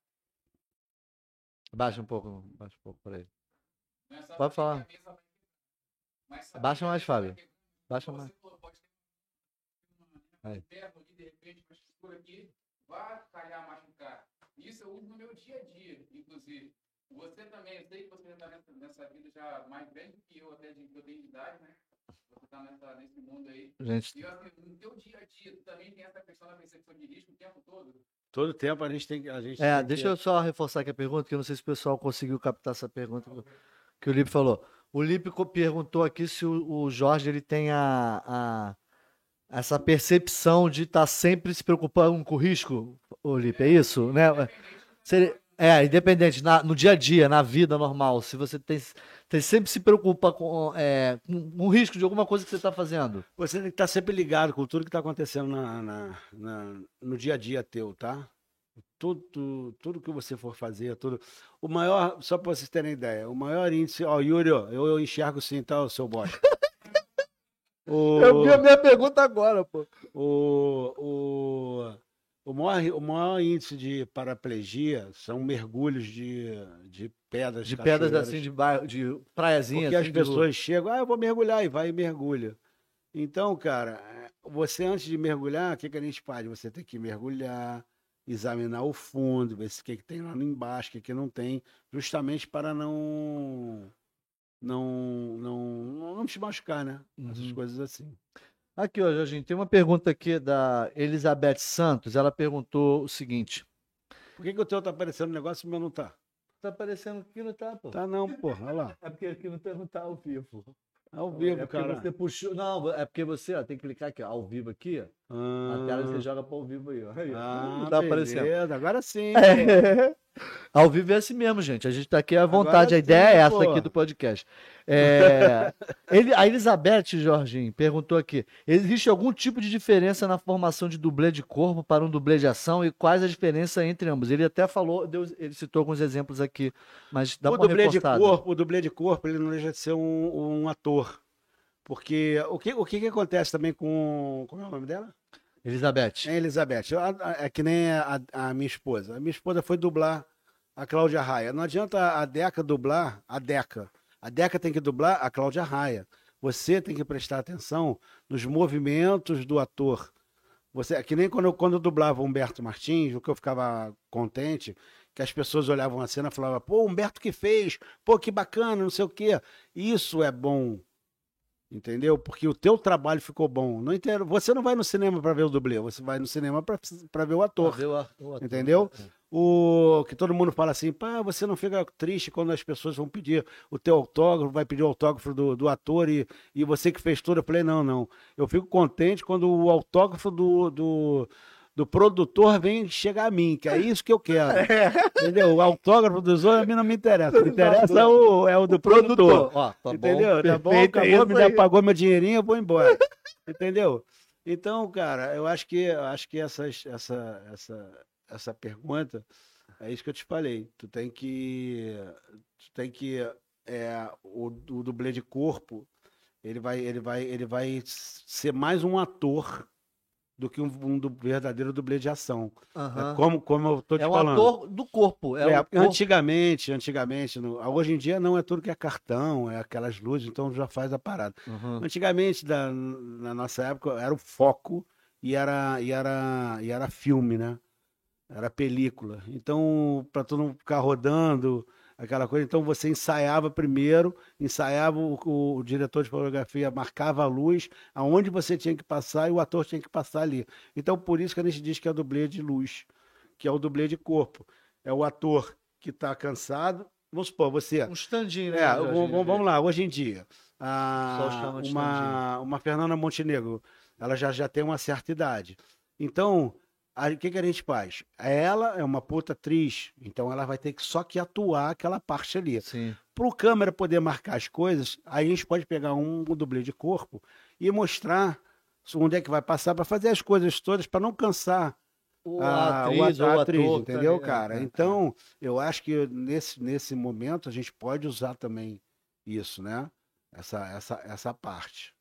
Baixa um pouco, baixa um pouco por aí. Não é Pode falar. vai Baixa mais, vai Fábio. Baixa mais. você falou, pode ter Aí. ferro ali, de repente, uma estrutura aqui, vai calhar machucar. Isso eu uso no meu dia a dia, inclusive. Você também, eu sei que você já está nessa, nessa vida já mais velho que eu, até de que eu tenho de idade, né? Está nesse mundo aí. Gente, E assim, no teu dia a dia, tu também tem essa questão da percepção de risco o tempo todo? Todo tempo a gente tem que. A gente é, tem deixa que... eu só reforçar aqui a pergunta, que eu não sei se o pessoal conseguiu captar essa pergunta que- que o Lipe falou. O Lipe perguntou aqui se o, o Jorge ele tem a, a- essa percepção de estar sempre se preocupando com o risco, o Lipe, é isso? Né? Se ele- é, independente, na- no dia a dia, na vida normal, se você tem, tem sempre se preocupa com, é, com, o risco de alguma coisa que você está fazendo. Você tem que estar sempre ligado com tudo que está acontecendo na, na- na- no dia a dia teu, tá? Tudo, tudo que você for fazer, tudo. O maior, só para vocês terem ideia, o maior índice. Ó, Yuri, ó, eu, eu enxergo sim, tá, o seu bosta. O, Eu vi a minha pergunta agora, pô. o, o, o, maior, o maior índice de paraplegia são mergulhos de, de pedras. De pedras assim, de, bairro, de praiazinha. Porque assim, as pessoas chegam, ah, eu vou mergulhar, e vai e mergulha. Então, cara, você antes de mergulhar, o que, que a gente faz? Você tem que mergulhar, examinar o fundo, ver o que, que tem lá embaixo, o que, que não tem, justamente para não não não, não te machucar, né? Essas Uhum. coisas assim. Aqui, ó, Jorginho, tem uma pergunta aqui da Elizabeth Santos. Ela perguntou o seguinte: Por que, que o teu tá aparecendo um negócio e o meu não tá? Tá aparecendo aqui, não tá, pô? Tá não, porra, olha lá. É porque aqui não tá, não tá ao vivo. Ao vivo, é cara. você puxou. Não, é porque você ó, tem que clicar aqui, ó, ao vivo aqui, ó. A tela você joga para ao vivo aí, ó. Ah, não tá aparecendo. beleza, Agora sim. É. Ao vivo é assim mesmo, gente. A gente tá aqui à vontade. a sim, ideia é essa pô. aqui do podcast. É, ele- a Elizabeth Jorginho perguntou aqui: existe algum tipo de diferença na formação de dublê de corpo para um dublê de ação e quais a diferença entre ambos? Ele até falou, deu- ele citou alguns exemplos aqui, mas dá o uma dublê de reforçada. corpo, o dublê de corpo, ele não deixa de ser um, um ator. Porque o que, o que, que acontece também com. Como é o nome dela? Elizabeth. É Elizabeth. É que nem a, a minha esposa. A minha esposa foi dublar a Cláudia Raia. Não adianta a Deca dublar a Deca. A Deca tem que dublar a Cláudia Raia. Você tem que prestar atenção nos movimentos do ator. Você, é que nem quando eu, quando eu dublava o Humberto Martins, o que eu ficava contente, que as pessoas olhavam a cena e falavam, pô, Humberto que fez, pô, que bacana, não sei o quê. Isso é bom. Entendeu? Porque o teu trabalho ficou bom. Não entendo. Você não vai no cinema para ver o dublê, você vai no cinema para ver o ator. Ver o o ator. Entendeu? O que todo mundo fala assim, pá, você não fica triste quando as pessoas vão pedir o teu autógrafo, vai pedir o autógrafo do, do ator e, e você que fez tudo. Eu falei, não, não. Eu fico contente quando o autógrafo do, do, do produtor vem chegar a mim, que é isso que eu quero. Entendeu? O autógrafo dos outros a mim não me interessa. O que interessa é o, é o do produtor. Ó, tá bom, Entendeu? Tá bom, é acabou, me já pagou meu dinheirinho, eu vou embora. Entendeu? Então, cara, eu acho que eu acho que essas, essa, essa, essa pergunta é isso que eu te falei. Tu tem que tu tem que é, o, o dublê de corpo ele vai ele vai ele vai ser mais um ator do que um, um du- verdadeiro dublê de ação. Aham. É como como eu tô te É falando. ator do corpo. É, É, corpo. antigamente, antigamente, no- hoje em dia não é tudo que é cartão, é aquelas luzes, então já faz a parada. Uhum. Antigamente, da- na nossa época, era o foco e era, e era, e era filme, né? Era película. Então, para tu não ficar rodando aquela coisa, então você ensaiava primeiro, ensaiava o, o- o diretor de fotografia, marcava a luz, aonde você tinha que passar e o ator tinha que passar ali. Então, por isso que a gente diz que é dublê de luz, que é o dublê de corpo. É o ator que está cansado. Vamos supor, você. Um standinho, né? É, vamos, vamos lá, hoje em dia, Só a, uma, uma Fernanda Montenegro, ela já, já tem uma certa idade. Então, o que, que a gente faz? Ela é uma puta atriz, então ela vai ter que só que atuar aquela parte ali. Sim. Para o câmera poder marcar as coisas, aí a gente pode pegar um, dublê de corpo e mostrar onde é que vai passar para fazer as coisas todas, para não cansar O a, atriz, a o atriz, ator, entendeu, tá cara? Então, eu acho que nesse, nesse momento a gente pode usar também isso, né? Essa, essa, essa parte.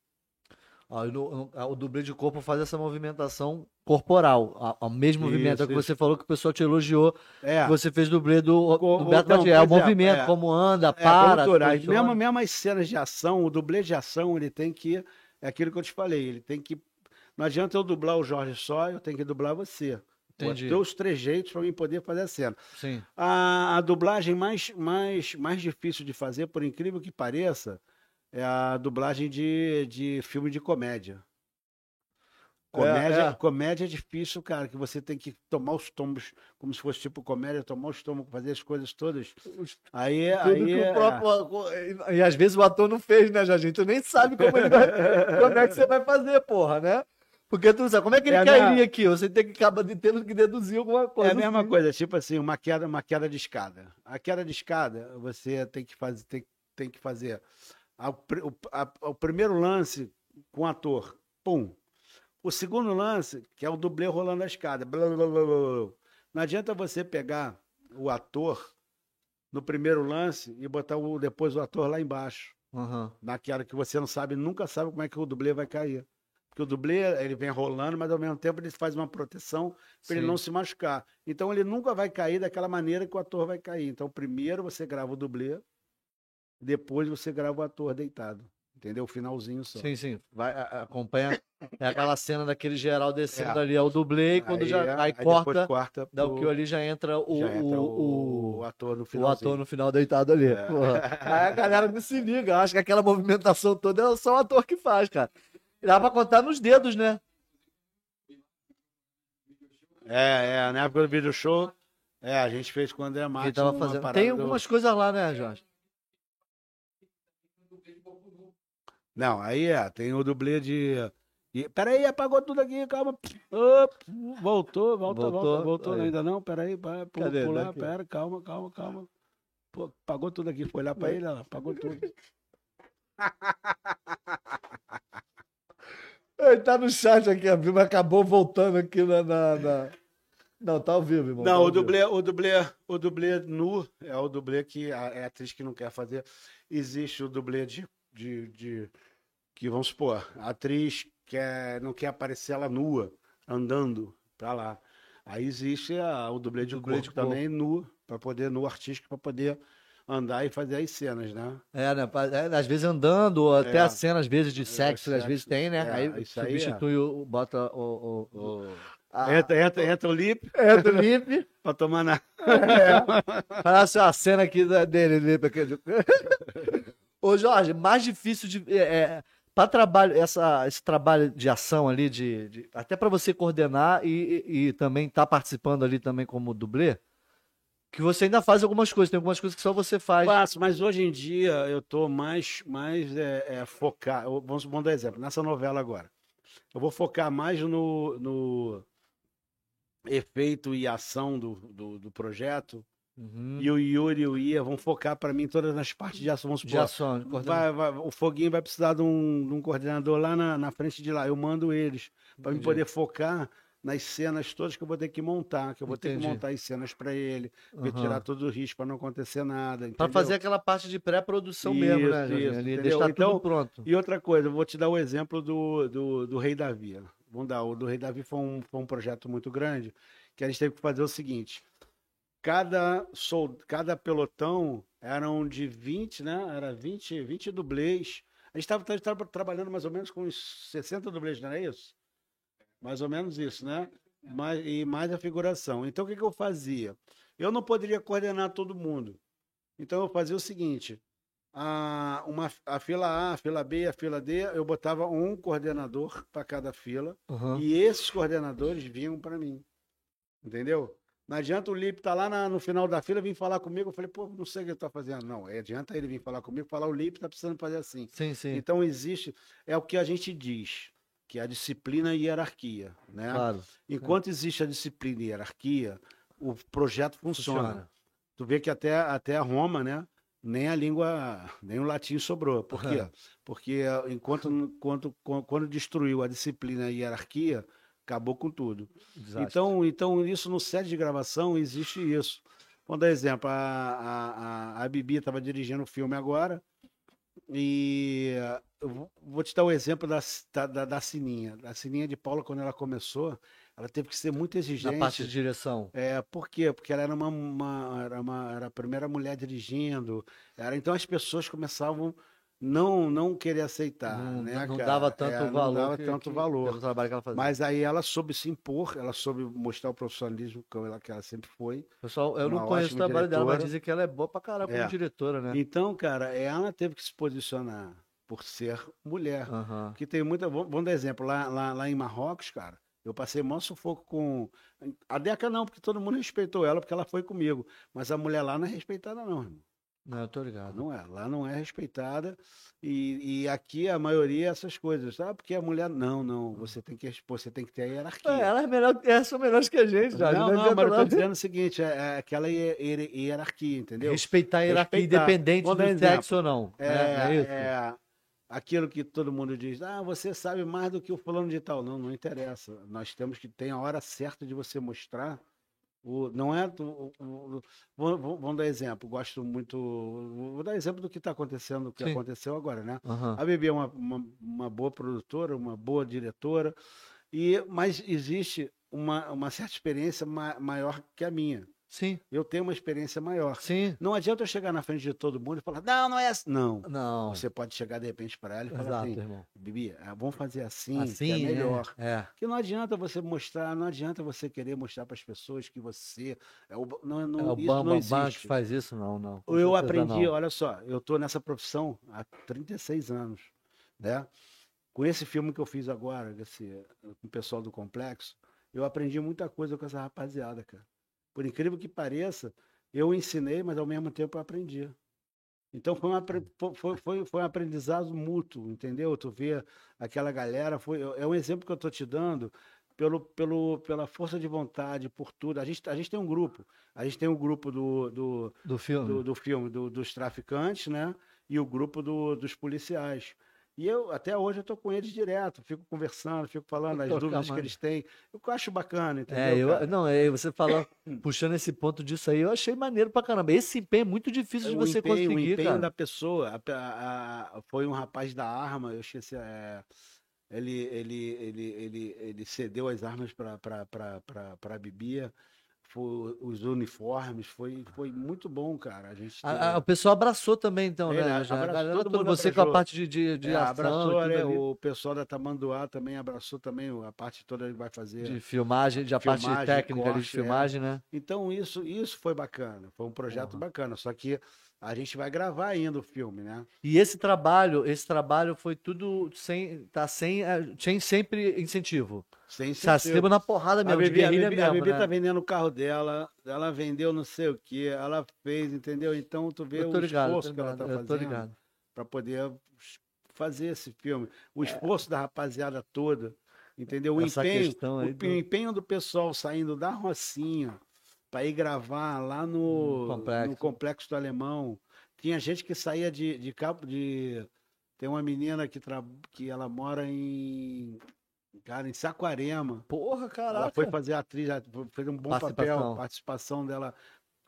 No- o dublê de corpo faz essa movimentação corporal. A- O mesmo movimento Isso, que você falou que o pessoal te elogiou. É, que você fez dublê do, do Beto não, Matias. É o é, movimento, é. como anda, é, para. culturais. mesmo, mesmo as cenas de ação, o dublê de ação, ele tem que. É aquilo que eu te falei, ele tem que. Não adianta eu dublar o Jorge só, eu tenho que dublar você. Entendi. Botei os trejeitos para mim poder fazer a cena. Sim. A, a dublagem mais, mais, mais difícil de fazer, por incrível que pareça, é a dublagem de, de filme de comédia. Comédia, é. comédia é difícil, cara, que você tem que tomar os tombos como se fosse tipo comédia, tomar os tombos, fazer as coisas todas. Aí, Tudo aí é- próprio- E às vezes o ator não fez, né, Jorginho? Tu nem sabe como, ele vai... como é que você vai fazer, porra, né? Porque tu não sabe, como é que ele É cairia mesma- aqui? Você tem que acabar de tendo que deduzir alguma É coisa. a mesma assim. coisa, tipo assim, uma queda, uma queda de escada. A queda de escada, você tem que fazer, tem, tem que fazer a- o, a- o primeiro lance com o ator, pum. O segundo lance, que é o dublê rolando a escada. blá, blá, blá, blá. Não adianta você pegar o ator no primeiro lance e botar o, depois o ator lá embaixo, Aham. naquela que você não sabe, nunca sabe como é que o dublê vai cair. Porque o dublê, ele vem rolando, mas ao mesmo tempo ele faz uma proteção para ele não se machucar. Então ele nunca vai cair daquela maneira que o ator vai cair. Então primeiro você grava o dublê, depois você grava o ator deitado. Entendeu? O finalzinho só. Sim, sim. Vai, a- acompanha. É aquela cena daquele geral descendo É. ali ao dublê e quando já. é, Aí, corta, corta dá o pro- que ali já entra o, já entra o, o, o, o ator no o finalzinho. ator no final deitado ali. É. Aí a galera não se liga. Acho que aquela movimentação toda é só o ator que faz, cara. Dá pra contar nos dedos, né? É, é, na época do vídeo show, é, a gente fez com o André Martins. Tava fazendo. Tem do- algumas coisas lá, né, Jorge? Não, aí é, tem o dublê de. E, peraí, apagou tudo aqui, calma. Op, voltou, volta, Voltou, volta, voltou, aí. ainda não, peraí, pula, Cadê? Daqui. pera, calma, calma, calma. Pô, apagou tudo aqui, foi lá pra ele, ó, apagou tudo. Ele tá no chat aqui, a Vilma acabou voltando aqui na. na- na- Não, tá ao vivo, irmão. tá Não, ao o dublê, o dublê, o dublê nu é o dublê que a, é a atriz que não quer fazer. Existe o dublê de, de, de- que vamos supor, a atriz quer, não quer aparecer ela nua, andando pra lá. Aí existe a- o dublê de Dublê corpo de corpo. também nu, para poder nu artístico para poder andar e fazer as cenas, né? É, né? é, às vezes andando, ou até É. a cena, às vezes, de sexo, às sexo. vezes tem, né? É, aí isso aí é. substitui o. Bota o. o, o a- Entra, entra, entra o lip é, do Lipe. para tomar na. Olha só a cena aqui dele, Lipe. Ô, Jorge, mais difícil de. É, para trabalho, essa, esse trabalho de ação ali, de, de- até para você coordenar e, e, e também estar participando ali também como dublê, que você ainda faz algumas coisas, tem algumas coisas que só você faz. Faço, mas hoje em dia eu tô mais, mais é, é, focar. eu- Vamos, vamos dar exemplo, nessa novela agora. Eu vou focar mais no, no efeito e ação do, do, do projeto. Uhum. E o Yuri e o Ia vão focar para mim todas as partes de ação. Vamos De supor, ação, de coordenação. vai, vai- o Foguinho vai precisar de um, de um coordenador lá na, na frente de lá. Eu mando eles para me poder focar nas cenas todas que eu vou ter que montar, que eu vou ter Entendi. que montar as cenas para ele, ver Aham. tirar todo o risco para não acontecer nada. Entendeu? fazer aquela parte de pré-produção mesmo, né, Isso, Ali, deixar Então, tudo pronto. E outra coisa, eu vou te dar o exemplo do, do, do Rei Davi. Vamos dar, o do Rei Davi foi um, foi um projeto muito grande, que a gente teve que fazer o seguinte: cada, sol, cada pelotão eram de 20, né? Era 20, 20 dublês. A gente estava trabalhando mais ou menos com uns 60 dublês, não era isso? Mais ou menos isso, né? Mais, e mais a figuração. Então, o que, que eu fazia? Eu não poderia coordenar todo mundo. Então, eu fazia o seguinte: a, uma, a fila A, a fila B, a fila D, eu botava um coordenador para cada fila Aham. e esses coordenadores vinham para mim. Entendeu? Não adianta o Lipe estar lá na- no final da fila vir falar comigo. Eu falei, pô, não sei o que ele está fazendo. Não, é, adianta ele vir falar comigo, falar o Lipe está precisando fazer assim. Sim, sim, Então existe, é o que a gente diz, que é a disciplina e hierarquia. Né? claro. Enquanto existe a disciplina e hierarquia, o projeto funciona. Funciona. Tu vê que até, até a Roma, né? Nem a língua, nem o latim sobrou. Por quê? Porque eh, enquanto, enquanto quando destruiu a disciplina e a hierarquia, acabou com tudo. Desastre. Então, então, isso no set de gravação existe isso. Vamos dar exemplo, a, a, a, a Bibi estava dirigindo o filme agora, e eu vou- vou te dar o exemplo da, da, da, da Sininha. A Sininha de Paula, quando ela começou, ela teve que ser muito exigente. Na parte de direção. É, por quê? Porque ela era uma, uma- era uma era a primeira mulher dirigindo. Era, então as pessoas começavam não não querer aceitar, não, né, não dava tanto É, valor. Não dava que- tanto que- valor. trabalho que ela fazia. Mas aí ela soube se impor, ela soube mostrar o profissionalismo que ela, que ela sempre foi. Pessoal, eu não conheço o trabalho dela, mas diretora. dizem que ela é boa pra caralho como É. diretora, né? Então, cara, ela teve que se posicionar por ser mulher. Que tem muita. Vamos vamos dar exemplo, lá, lá, lá em Marrocos, cara, eu passei maior sufoco com. A Deca não, porque todo mundo respeitou ela, porque ela foi comigo. Mas a mulher lá não é respeitada, não, irmão. Não, eu tô ligado. Não é. Lá não é respeitada. E, e aqui a maioria é essas coisas. Ah, porque a mulher. Não, não. Você tem que, você tem que ter a hierarquia. É, ela é melhor, elas são melhores que a gente, já. não, não, adianta mas eu tô não. dizendo o seguinte: é, é aquela hier- hier- hierarquia, entendeu? Respeitar a hierarquia Respeitar. independente Vou do exemplo. sexo ou não. É, né? Não é isso? é aquilo que todo mundo diz, ah, você sabe mais do que o fulano de tal. Não, não interessa. Nós temos que ter a hora certa de você mostrar. O, não é. do- o- o- vou- vamos dar exemplo. Gosto muito. Vou dar exemplo do que está acontecendo, o que Sim. aconteceu agora, né? Aham. A Bibi é uma, uma, uma boa produtora, uma boa diretora, e, mas existe uma, uma certa experiência ma- maior que a minha. Sim, Eu tenho uma experiência maior. sim. Não adianta eu chegar na frente de todo mundo e falar, não, não é assim. Não. Não. Você pode chegar de repente para ela e falar Exato, assim, irmão. Bibi, ah, vamos fazer assim, Assim, que é né? melhor. É. Que não adianta você mostrar, não adianta você querer mostrar para as pessoas que você é o, não, não, É o isso Bam não que faz isso? Não, não. com Eu aprendi, não. olha só, eu estou nessa profissão há 36 anos, né? Com esse filme que eu fiz agora, esse, com o pessoal do Complexo, eu aprendi muita coisa com essa rapaziada, cara. Por incrível que pareça, eu ensinei, mas ao mesmo tempo eu aprendi. Então foi, um apre- fo- foi, foi, foi um aprendizado mútuo, entendeu? Tu vê aquela galera, foi, é um exemplo que eu estou te dando pelo, pelo, pela força de vontade, por tudo. A gente, a gente tem um grupo, a gente tem um grupo do, do, Do filme. do, do filme do- dos traficantes, né? E o grupo do- dos policiais. E eu, até hoje, eu tô com eles direto, fico conversando, fico falando as dúvidas que mais. eles têm. Eu acho bacana, entendeu? É, eu, cara? não, é, você falou, puxando esse ponto disso aí, eu achei maneiro pra caramba. Esse empenho é muito difícil de o você empenho, o conseguir, empenho cara. da pessoa. a- a- a- foi um rapaz da arma, eu esqueci. é, ele, ele, ele, ele, ele cedeu as armas para a Bibia, foi, os uniformes, foi, foi muito bom, cara. A gente A- teve- a- o pessoal abraçou também, então, Ele né? Já, a abraçou, galera todo você com a abraçou. parte de, de, de É, ação, abraçou, né? O pessoal da Tamanduá também abraçou também a parte toda ele vai fazer. de filmagem, de a parte Filmagem, técnica ali de corte, é. filmagem, né? Então isso, isso foi bacana, foi um projeto Porra. bacana. Só que a gente vai gravar ainda o filme, né? E esse trabalho, esse trabalho foi tudo sem, tá sem, eh, sem sempre incentivo. Sem Se acima na porrada A mesmo, de a guerrilha Bibi, a mesmo, Bibi né? tá vendendo o carro dela, ela vendeu não sei o que, ela fez, entendeu? Então tu vê o ligado, esforço que ela tá fazendo ligado. para poder fazer esse filme. É. O esforço da rapaziada toda, entendeu? O Essa empenho, o do- empenho do pessoal saindo da Rocinha para ir gravar lá no, complexo. no complexo do Alemão. Tinha gente que saía de, de cabo de. Tem uma menina que, tra... que ela mora em. Cara, em Saquarema. Porra, Ela caraca. foi fazer atriz, ela fez um bom Participação. papel, participação dela,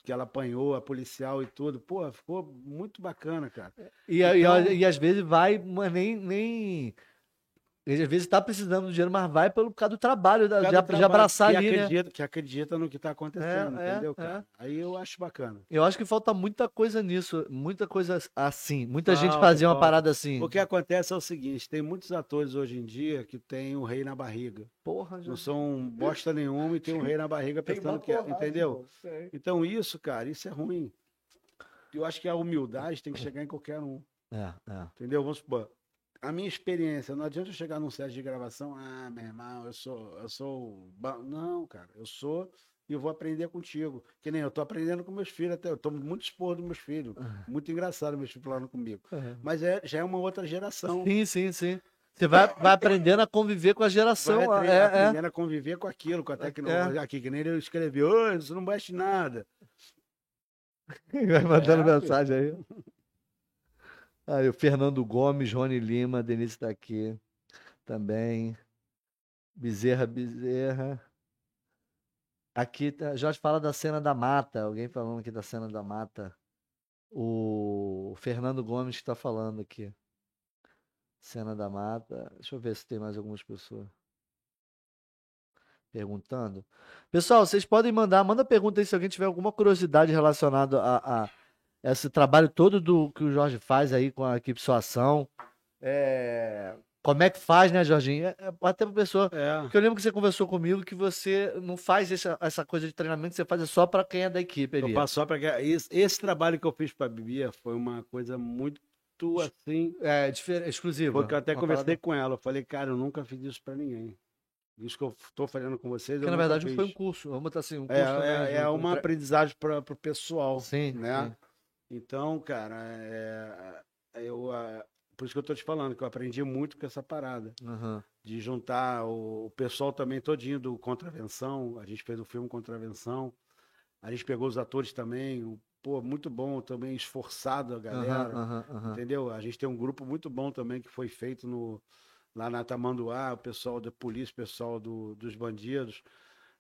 que ela apanhou, a policial e tudo. Pô, ficou muito bacana, cara. E, a- e, Então- olha, e às vezes vai, mas nem, nem. Às vezes tá precisando do dinheiro, mas vai pelo por causa do trabalho, da- de, a- de trabalho abraçar que ali, né? acredita, Que acredita no que está acontecendo, É, é, entendeu, é. cara? Aí eu acho bacana. Eu acho que falta muita coisa nisso, muita coisa assim. Muita gente Falta, fazia uma parada assim. O que acontece é o seguinte, tem muitos atores hoje em dia que tem o rei na barriga. Porra, já. Não são bosta nenhuma e tem um rei na barriga pensando que é, entendeu? Então isso, cara, isso é ruim. Eu acho que a humildade tem que chegar em qualquer um. É, é. Entendeu? Vamos supor. A minha experiência, não adianta eu chegar num set de gravação, ah, meu irmão, eu sou, eu sou. ba-". Não, cara, eu sou e eu vou aprender contigo. Que nem eu tô aprendendo com meus filhos até. Eu tomo muito expor dos meus filhos. Muito engraçado meus filhos falando comigo. É. Mas é, já é uma outra geração. Sim, sim, sim. Você vai, vai aprendendo a conviver com a geração. Vai é, é. aprendendo a conviver com aquilo, com a tecnologia. Aqui, que nem ele escreveu, "Ô, isso não bate nada. Vai mandando É, mensagem aí. Aí, o Fernando Gomes, Rony Lima, Denise tá aqui também. Bezerra, Bezerra. Aqui, tá- Jorge fala da cena da mata. Alguém falando aqui da cena da mata. O Fernando Gomes que tá falando aqui. Cena da mata. Deixa eu ver se tem mais algumas pessoas perguntando. Pessoal, vocês podem mandar, manda pergunta aí se alguém tiver alguma curiosidade relacionada a, a esse trabalho todo do que o Jorge faz aí com a equipe Sua Ação. É, como é que faz, né, Jorginho? É, é, até pra pessoa. É. Porque eu lembro que você conversou comigo que você não faz essa, essa coisa de treinamento, que você faz só para quem é da equipe. Eu passo só para esse, esse trabalho que eu fiz para a Bibia foi uma coisa muito assim. É, difer- exclusivo. Porque eu até Uma conversei parada- com ela. Eu falei, cara, eu nunca fiz isso para ninguém. Isso que eu estou fazendo com vocês. Porque na verdade não foi um fiz. curso. Vamos botar assim, um curso. É, é, é um- um uma aprendizagem para o pessoal. Sim, né? sim. Então, cara, é, eu, ah, por isso que eu tô te falando, que eu aprendi muito com essa parada. Aham. De juntar o, o pessoal também todinho do Contravenção. A gente fez o filme Contravenção. A gente pegou os atores também. o- Pô, muito bom também, esforçado a galera. Aham, aham. Entendeu? A gente tem um grupo muito bom também que foi feito no, lá na Tamanduá, o pessoal da polícia, o pessoal do- dos bandidos.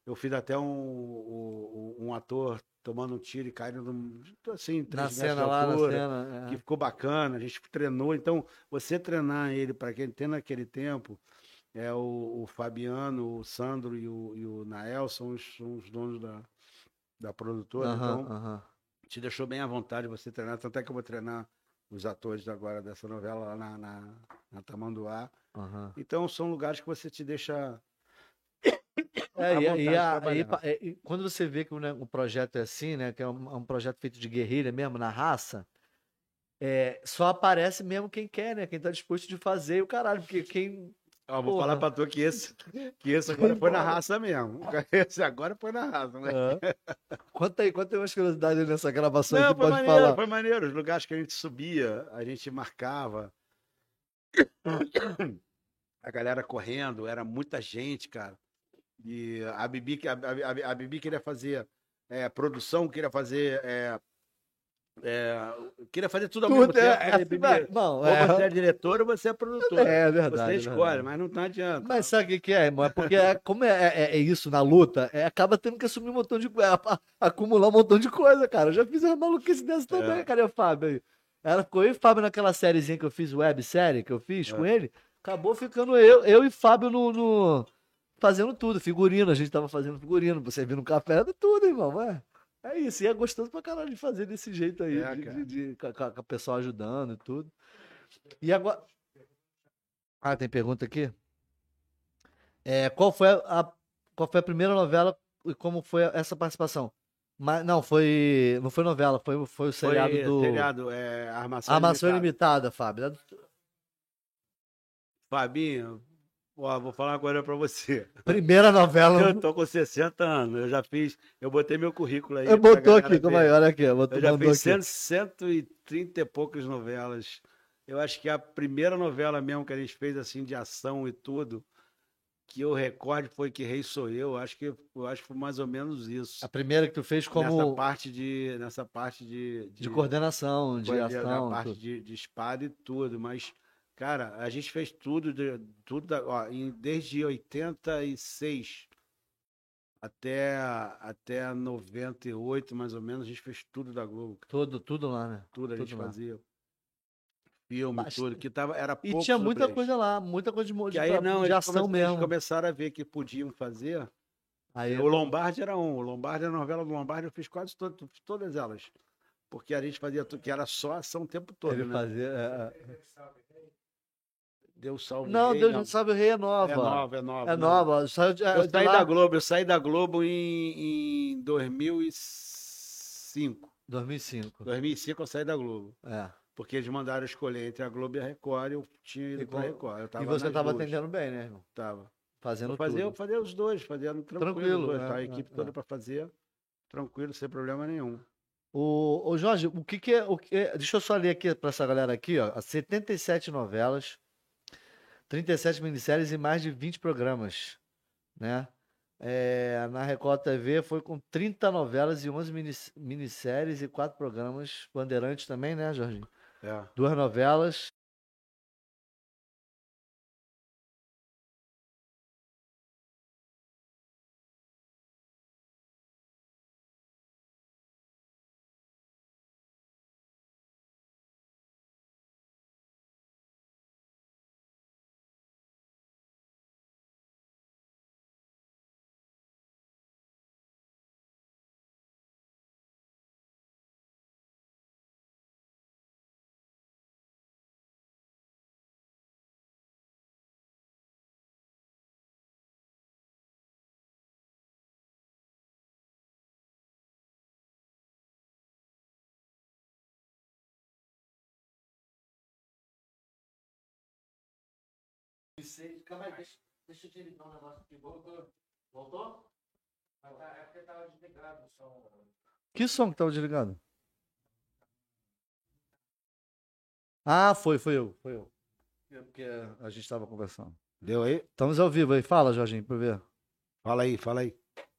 Eu fiz até um, um, um ator tomando um tiro e caindo num- assim, Na três cena de lá, na altura, cena. é. que ficou bacana, a gente treinou. Então, você treinar ele, para quem tem naquele tempo, é o, o Fabiano, o Sandro e o, e o Nael são os, são os donos da, da produtora. Então, te deixou bem à vontade você treinar. Tanto é que eu vou treinar os atores agora dessa novela lá na, na, na Tamanduá. Então são lugares que você te deixa. É, à e, e a- e é, e quando você vê que o, né, o projeto é assim, né? Que é um, é um projeto feito de guerrilha mesmo, na raça, é, só aparece mesmo quem quer, né? Quem tá disposto de fazer e o caralho. Porque quem. Ó, vou Porra. falar pra tu que esse, que esse agora foi na raça mesmo. Esse agora foi na raça, né? É. Conta aí, conta aí umas curiosidades nessa gravação Não, que pode maneiro, falar. foi maneiro. Os lugares que a gente subia, a gente marcava. A galera correndo, era muita gente, cara. E a Bibi, a, a, a Bibi queria fazer é, produção, queria fazer. É, é, queria fazer tudo ao mesmo Tudo é, tempo. é, Falei, assim, Bibi, não, ou é, você é diretor ou você é produtor. é verdade. você é escolhe, verdade. mas não, não adianta. Mas sabe o que, é, irmão? É porque é, como é, é- é isso na luta, é, acaba tendo que assumir um montão de coisa, acumular um montão de coisa, cara. Eu já fiz uma maluquice dessa também, É. cara, e o Fábio aí. Ela ficou eu e Fábio naquela sériezinha que eu fiz, websérie que eu fiz É. com ele. Acabou ficando eu, eu e Fábio no, no- fazendo tudo, figurino, a gente tava fazendo figurino, você vindo café, tudo, irmão. É, é isso, e é gostoso pra caralho de fazer desse jeito aí, É, de, de, de- com, a, com a pessoa ajudando e tudo. E agora. Ah, tem pergunta aqui? É, qual, foi a, qual foi a primeira novela e como foi essa participação? Mas, não, foi. Não foi novela, foi, foi o Foi seriado do. seriado, é, Armação, Armação Ilimitada. Ilimitada, Fábio. Fabinho, ó, vou falar coisa pra você. Primeira novela. Eu tô com 60 anos, eu já fiz, eu botei meu currículo aí. Eu botou aqui, ver. aí, olha aqui. Botou, Eu já fiz aqui. 100, 130 e poucas novelas. Eu acho que a primeira novela mesmo que a gente fez assim de ação e tudo, que eu recorde foi que Rei Sou Eu. Acho que eu acho que foi mais ou menos isso. A primeira que tu fez Nessa como parte de nessa parte de, de coordenação, de de- ação. na parte de, de espada e tudo, mas cara, a gente fez tudo de, tudo da- ó, em- desde 86 até até 98 mais ou menos, a gente fez tudo da Globo, Tudo, tudo lá, né? tudo a Tudo gente lá. fazia. Filme, Bastante. tudo, que tava era E pouco tinha sobre muita eles. coisa lá, muita coisa de, Que aí pra- não, de ação come- eles mesmo. começaram a ver que podiam fazer. Aí O Lombardi era um. O Lombardi, a novela do Lombardi, eu fiz quase to- todas elas. Porque a gente fazia tudo, que era só ação o tempo todo, ele né? fazia. é, é. Deus salve. Não, rei, Deus não sabe, o rei é nova. É nova, é nova. É né? nova. De, é, Eu de saí lá- da Globo, eu saí da Globo em, em 2005. 2005. 2005 eu saí da Globo. É. Porque eles mandaram eu escolher entre a Globo e a Record e eu tinha ido pra qual- Record. Eu E você nas tava duas. atendendo bem, né, irmão? Tava. Fazendo Eu fazia, eu tudo. fazia os dois, fazendo tranquilo. Tranquilo, dois, é, tá? A é, equipe é. toda pra fazer, tranquilo, sem problema nenhum. O, o Jorge, o que que é, o que é- deixa eu só ler aqui para essa galera aqui, ó, 77 novelas, 37 minisséries e mais de 20 programas, né? É, na Record TV foi com 30 novelas e 11 minis- minisséries e 4 programas, Bandeirantes também, né, Jorginho? É. Duas novelas, Calma aí, deixa, deixa eu desligar um negócio aqui. Voltou? Voltou? É porque tava desligado o som. Que som que tava desligado? Ah, foi, foi eu, foi eu. É porque a gente tava conversando. Deu aí? Estamos ao vivo aí. Fala, Jorginho, pra ver. Fala aí, fala aí.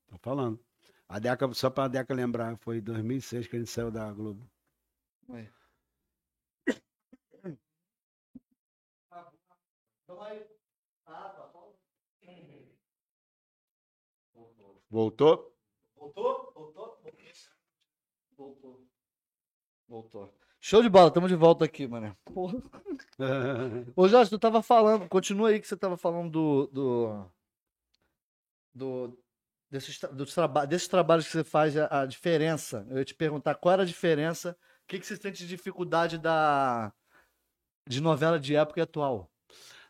Tô falando. A Deca, só pra Deca lembrar, foi em 2006 que a gente saiu da Globo. Aí. Voltou? Voltou? Voltou? Voltou. Voltou. Show de bola, estamos de volta aqui, mano. Porra. Ô, Jorge, tu tava falando, continua aí que você tava falando do. do, do desses, dos traba desses trabalhos que você faz, a, a diferença. Eu ia te perguntar qual era a diferença, o que, que você sente de dificuldade da, de novela de época e atual?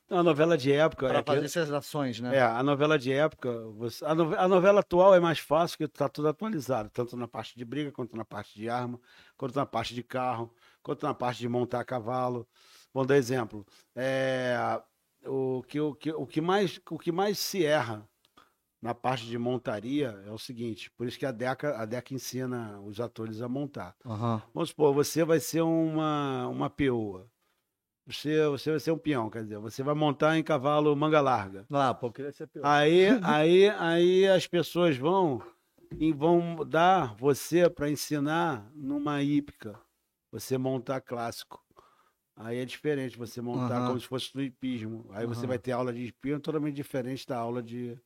Não, a novela de época. Para é que- fazer essas ações, né? É, a novela de época, você- a, nove- a novela atual é mais fácil porque tá tudo atualizado, tanto na parte de briga, quanto na parte de arma, quanto na parte de carro, quanto na parte de montar cavalo. Vamos dar exemplo. É, o, que, o, que, o, que mais, o que mais se erra na parte de montaria é o seguinte, por isso que a Deca, a Deca ensina os atores a montar. Aham. Vamos supor, você vai ser uma, uma peoa. Você, você vai ser um peão, quer dizer, você vai montar em cavalo manga larga. Ah, pô, queria ser pior. Aí, aí, aí as pessoas vão e vão dar você para ensinar numa hípica, você montar clássico. Aí é diferente você montar Aham. como se fosse no hipismo. Aí você Aham. vai ter aula de hipismo totalmente diferente da aula de,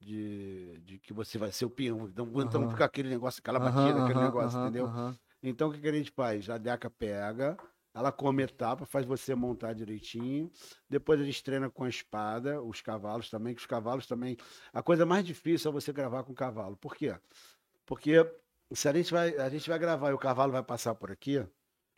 de, de que você vai ser o peão. Então, então Aham. fica aquele negócio, aquela batida, aquele negócio, entendeu? Então, o que, que a gente faz? A Deca pega, ela come etapa, faz você montar direitinho. Depois a gente treina com a espada, os cavalos também, que os cavalos também. A coisa mais difícil é você gravar com o cavalo. Por quê? Porque se a gente vai, a gente vai gravar e o cavalo vai passar por aqui,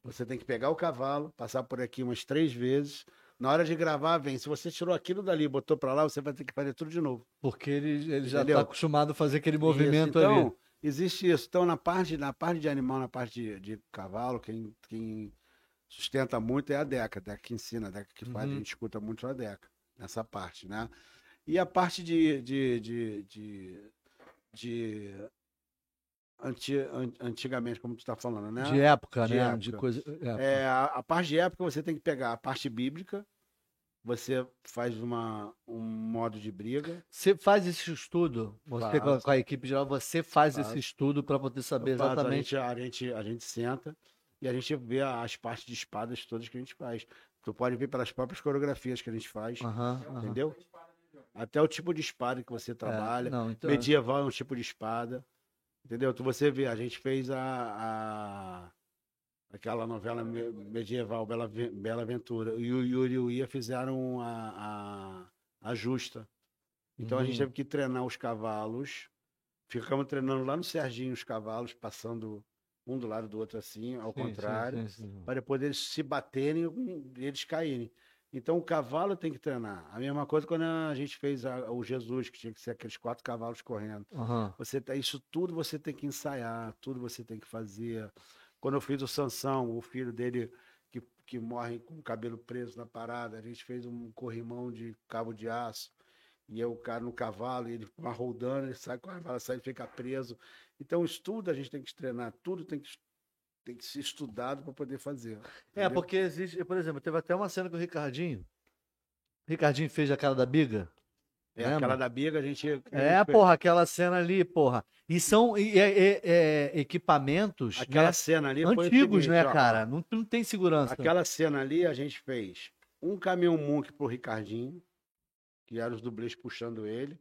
você tem que pegar o cavalo, passar por aqui umas três vezes. Na hora de gravar, vem. Se você tirou aquilo dali e botou para lá, você vai ter que fazer tudo de novo. Porque ele, ele já está acostumado a fazer aquele Isso, movimento então, ali. Existe isso. Então, na parte, na parte de animal, na parte de, de cavalo, quem, quem sustenta muito é a Deca, a Deca que ensina, a Deca que faz, a Uhum. gente escuta muito a Deca nessa parte, né? E a parte de, de, de, de, de anti, an- antigamente, como tu está falando, né? De época, De né? época. De coisa. época. É, a, a parte de época você tem que pegar a parte bíblica, você faz uma, um modo de briga, Você faz esse estudo, você com a, com a equipe geral, você faz Faço. esse estudo para poder saber faço, exatamente. A gente, a, gente, a gente senta e a gente vê as partes de espadas todas que a gente faz. Tu pode ver pelas próprias coreografias que a gente faz, aham. entendeu? Até o tipo de espada que você É, trabalha. não, então, Medieval é um tipo de espada. Entendeu? Tu você vê, a gente fez a, a- aquela novela me- medieval Bela, Bela Aventura. E o Yuri e o Ia fizeram a, a, a justa. Então a gente Uhum. teve que treinar os cavalos. Ficamos treinando lá no Serginho os cavalos, passando um do lado do outro assim, ao sim, contrário, para depois eles se baterem e eles caírem. Então o cavalo tem que treinar. A mesma coisa quando a gente fez a- o Jesus, que tinha que ser aqueles quatro cavalos correndo. Aham. Você tá- isso tudo você tem que ensaiar, tudo você tem que fazer. Quando eu fiz o Sansão, o filho dele que, que morre com o cabelo preso na parada, a gente fez um corrimão de cabo de aço. E é o cara no cavalo, ele vai rodando, ele sai com a vara, sai e fica preso. Então, isso tudo a gente tem que treinar, tudo tem que, tem que ser estudado para poder fazer. É, entendeu? porque existe, por exemplo, teve até uma cena com o Ricardinho. O Ricardinho fez a cara da biga. É, lembra? aquela da biga, a gente. a É, porra, aquela cena ali, porra. E são e- é- é- é, equipamentos Aquela né, cena ali antigos, seguinte, né, ó, cara? Não, não tem segurança. Aquela cena ali a gente fez um caminhão Munk pro Ricardinho, que eram os dublês puxando ele,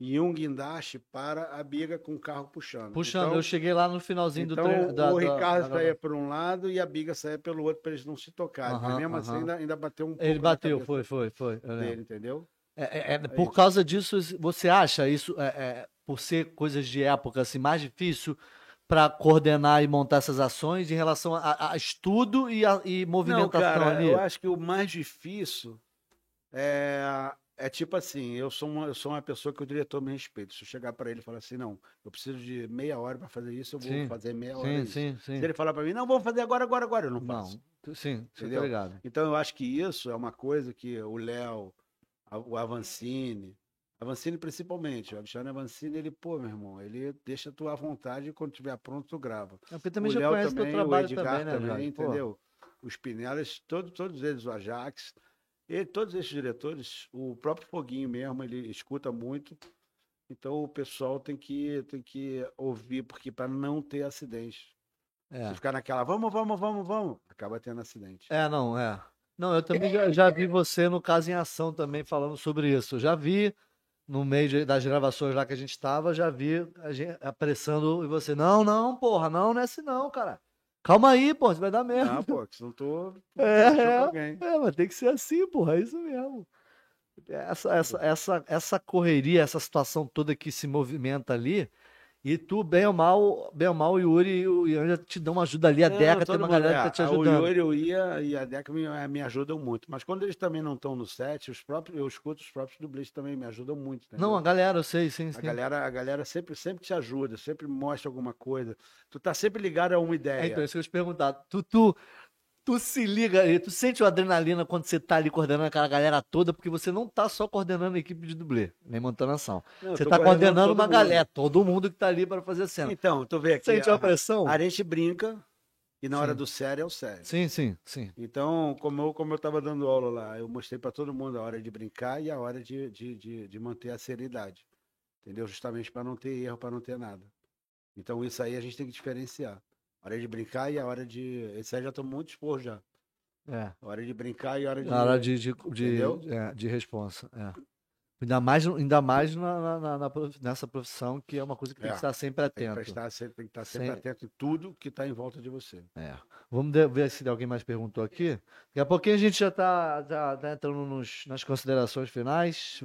e um guindaste para a biga com o carro puxando. Puxando, então, eu cheguei lá no finalzinho então do treino. da- o Ricardo da- saía por um lado e a biga saía pelo outro para eles não se tocarem. Mas mesmo assim aham. ainda, ainda bateu um pouco Ele bateu, foi, foi, foi. dele, entendeu? É, é, é, por causa disso, você acha isso, é, é, por ser coisas de época, assim, mais difícil para coordenar e montar essas ações em relação a, a estudo e, a, e Não, movimentação cara, ali? eu acho que o mais difícil é, é tipo assim, eu sou, uma, eu sou uma pessoa que o diretor me respeita. Se eu chegar para ele e falar assim, não, eu preciso de meia hora para fazer isso, eu vou Sim, fazer meia hora Sim, isso. sim, sim. Se ele falar para mim, não, vamos fazer agora, agora, agora, eu não Não, faço. tu- sim, tá Entendeu? Então eu acho que isso é uma coisa que o Léo, o Avancini. Avancini principalmente. O Alexandre Avancini, ele, pô, meu irmão, ele deixa tu à vontade e quando tiver pronto, tu grava. É porque também o já Léo conhece também, teu trabalho o Edgar também, né, também? Pô, entendeu? Os Pinelas, todos, todos eles, o Ajax, e todos esses diretores, o próprio Foguinho mesmo, ele escuta muito. Então o pessoal tem que, tem que ouvir, porque para não ter acidente. é. Se ficar naquela, vamos, vamos, vamos, vamos, acaba tendo acidente. É, não, é. Não, eu também já, já vi você no caso em ação também falando sobre isso. Eu já vi no meio de- das gravações lá que a gente estava, já vi a gente apressando e você, não, não, porra, não, não é assim não, cara. Calma aí, pô, você vai dar merda. Ah, pô, que se não tô. É, é. É, mas tem que ser assim, porra, é isso mesmo. Essa, essa, essa, essa correria, essa situação toda que se movimenta ali, e tu, bem ou mal, bem ou mal, o Yuri e o Ian já te dão uma ajuda ali, a Não, Deca tem uma galera que é, tá te a- ajudando. O Yuri, o Ia e a Deca me, eh, me ajudam muito. Mas quando eles também não estão no set, os próprios, eu escuto os próprios dublês também me ajudam muito. Não, a entendeu? galera, eu sei, sim, A sim. galera, a galera sempre, sempre te ajuda, sempre mostra alguma coisa. Tu tá sempre ligado a uma É, ideia. então, isso que eu te perguntar. Tu, tu, tu se liga aí, tu sente a adrenalina quando você tá ali coordenando aquela galera toda, porque você não tá só coordenando a equipe de dublê, nem montando ação. Não, Você tá coordenando uma mundo. galera, todo mundo que tá ali para fazer a cena. Então, tu vê aqui. Sente a, a pressão? a gente brinca e na hora Sim. do sério é o sério. Sim, sim, sim. Então, como eu, como eu tava dando aula lá, eu mostrei para todo mundo a hora de brincar e a hora de, de, de, de manter a seriedade. Entendeu? Justamente para não ter erro, para não ter nada. Então, isso aí a gente tem que diferenciar. Hora de brincar e a hora de. Esse aí já tomou muito expor já. É. Hora de brincar e a hora de. Na hora de, de, de, é, de responsa. É. Ainda mais, ainda mais na, na- na- nessa profissão, que é uma coisa que tem É, que estar sempre Tem que, atento. prestar, sempre, tem que estar sempre Sem- atento em tudo que está em volta de você. É. Vamos ver se alguém mais perguntou aqui. Daqui a pouquinho a gente já está já tá entrando nos- nas considerações finais.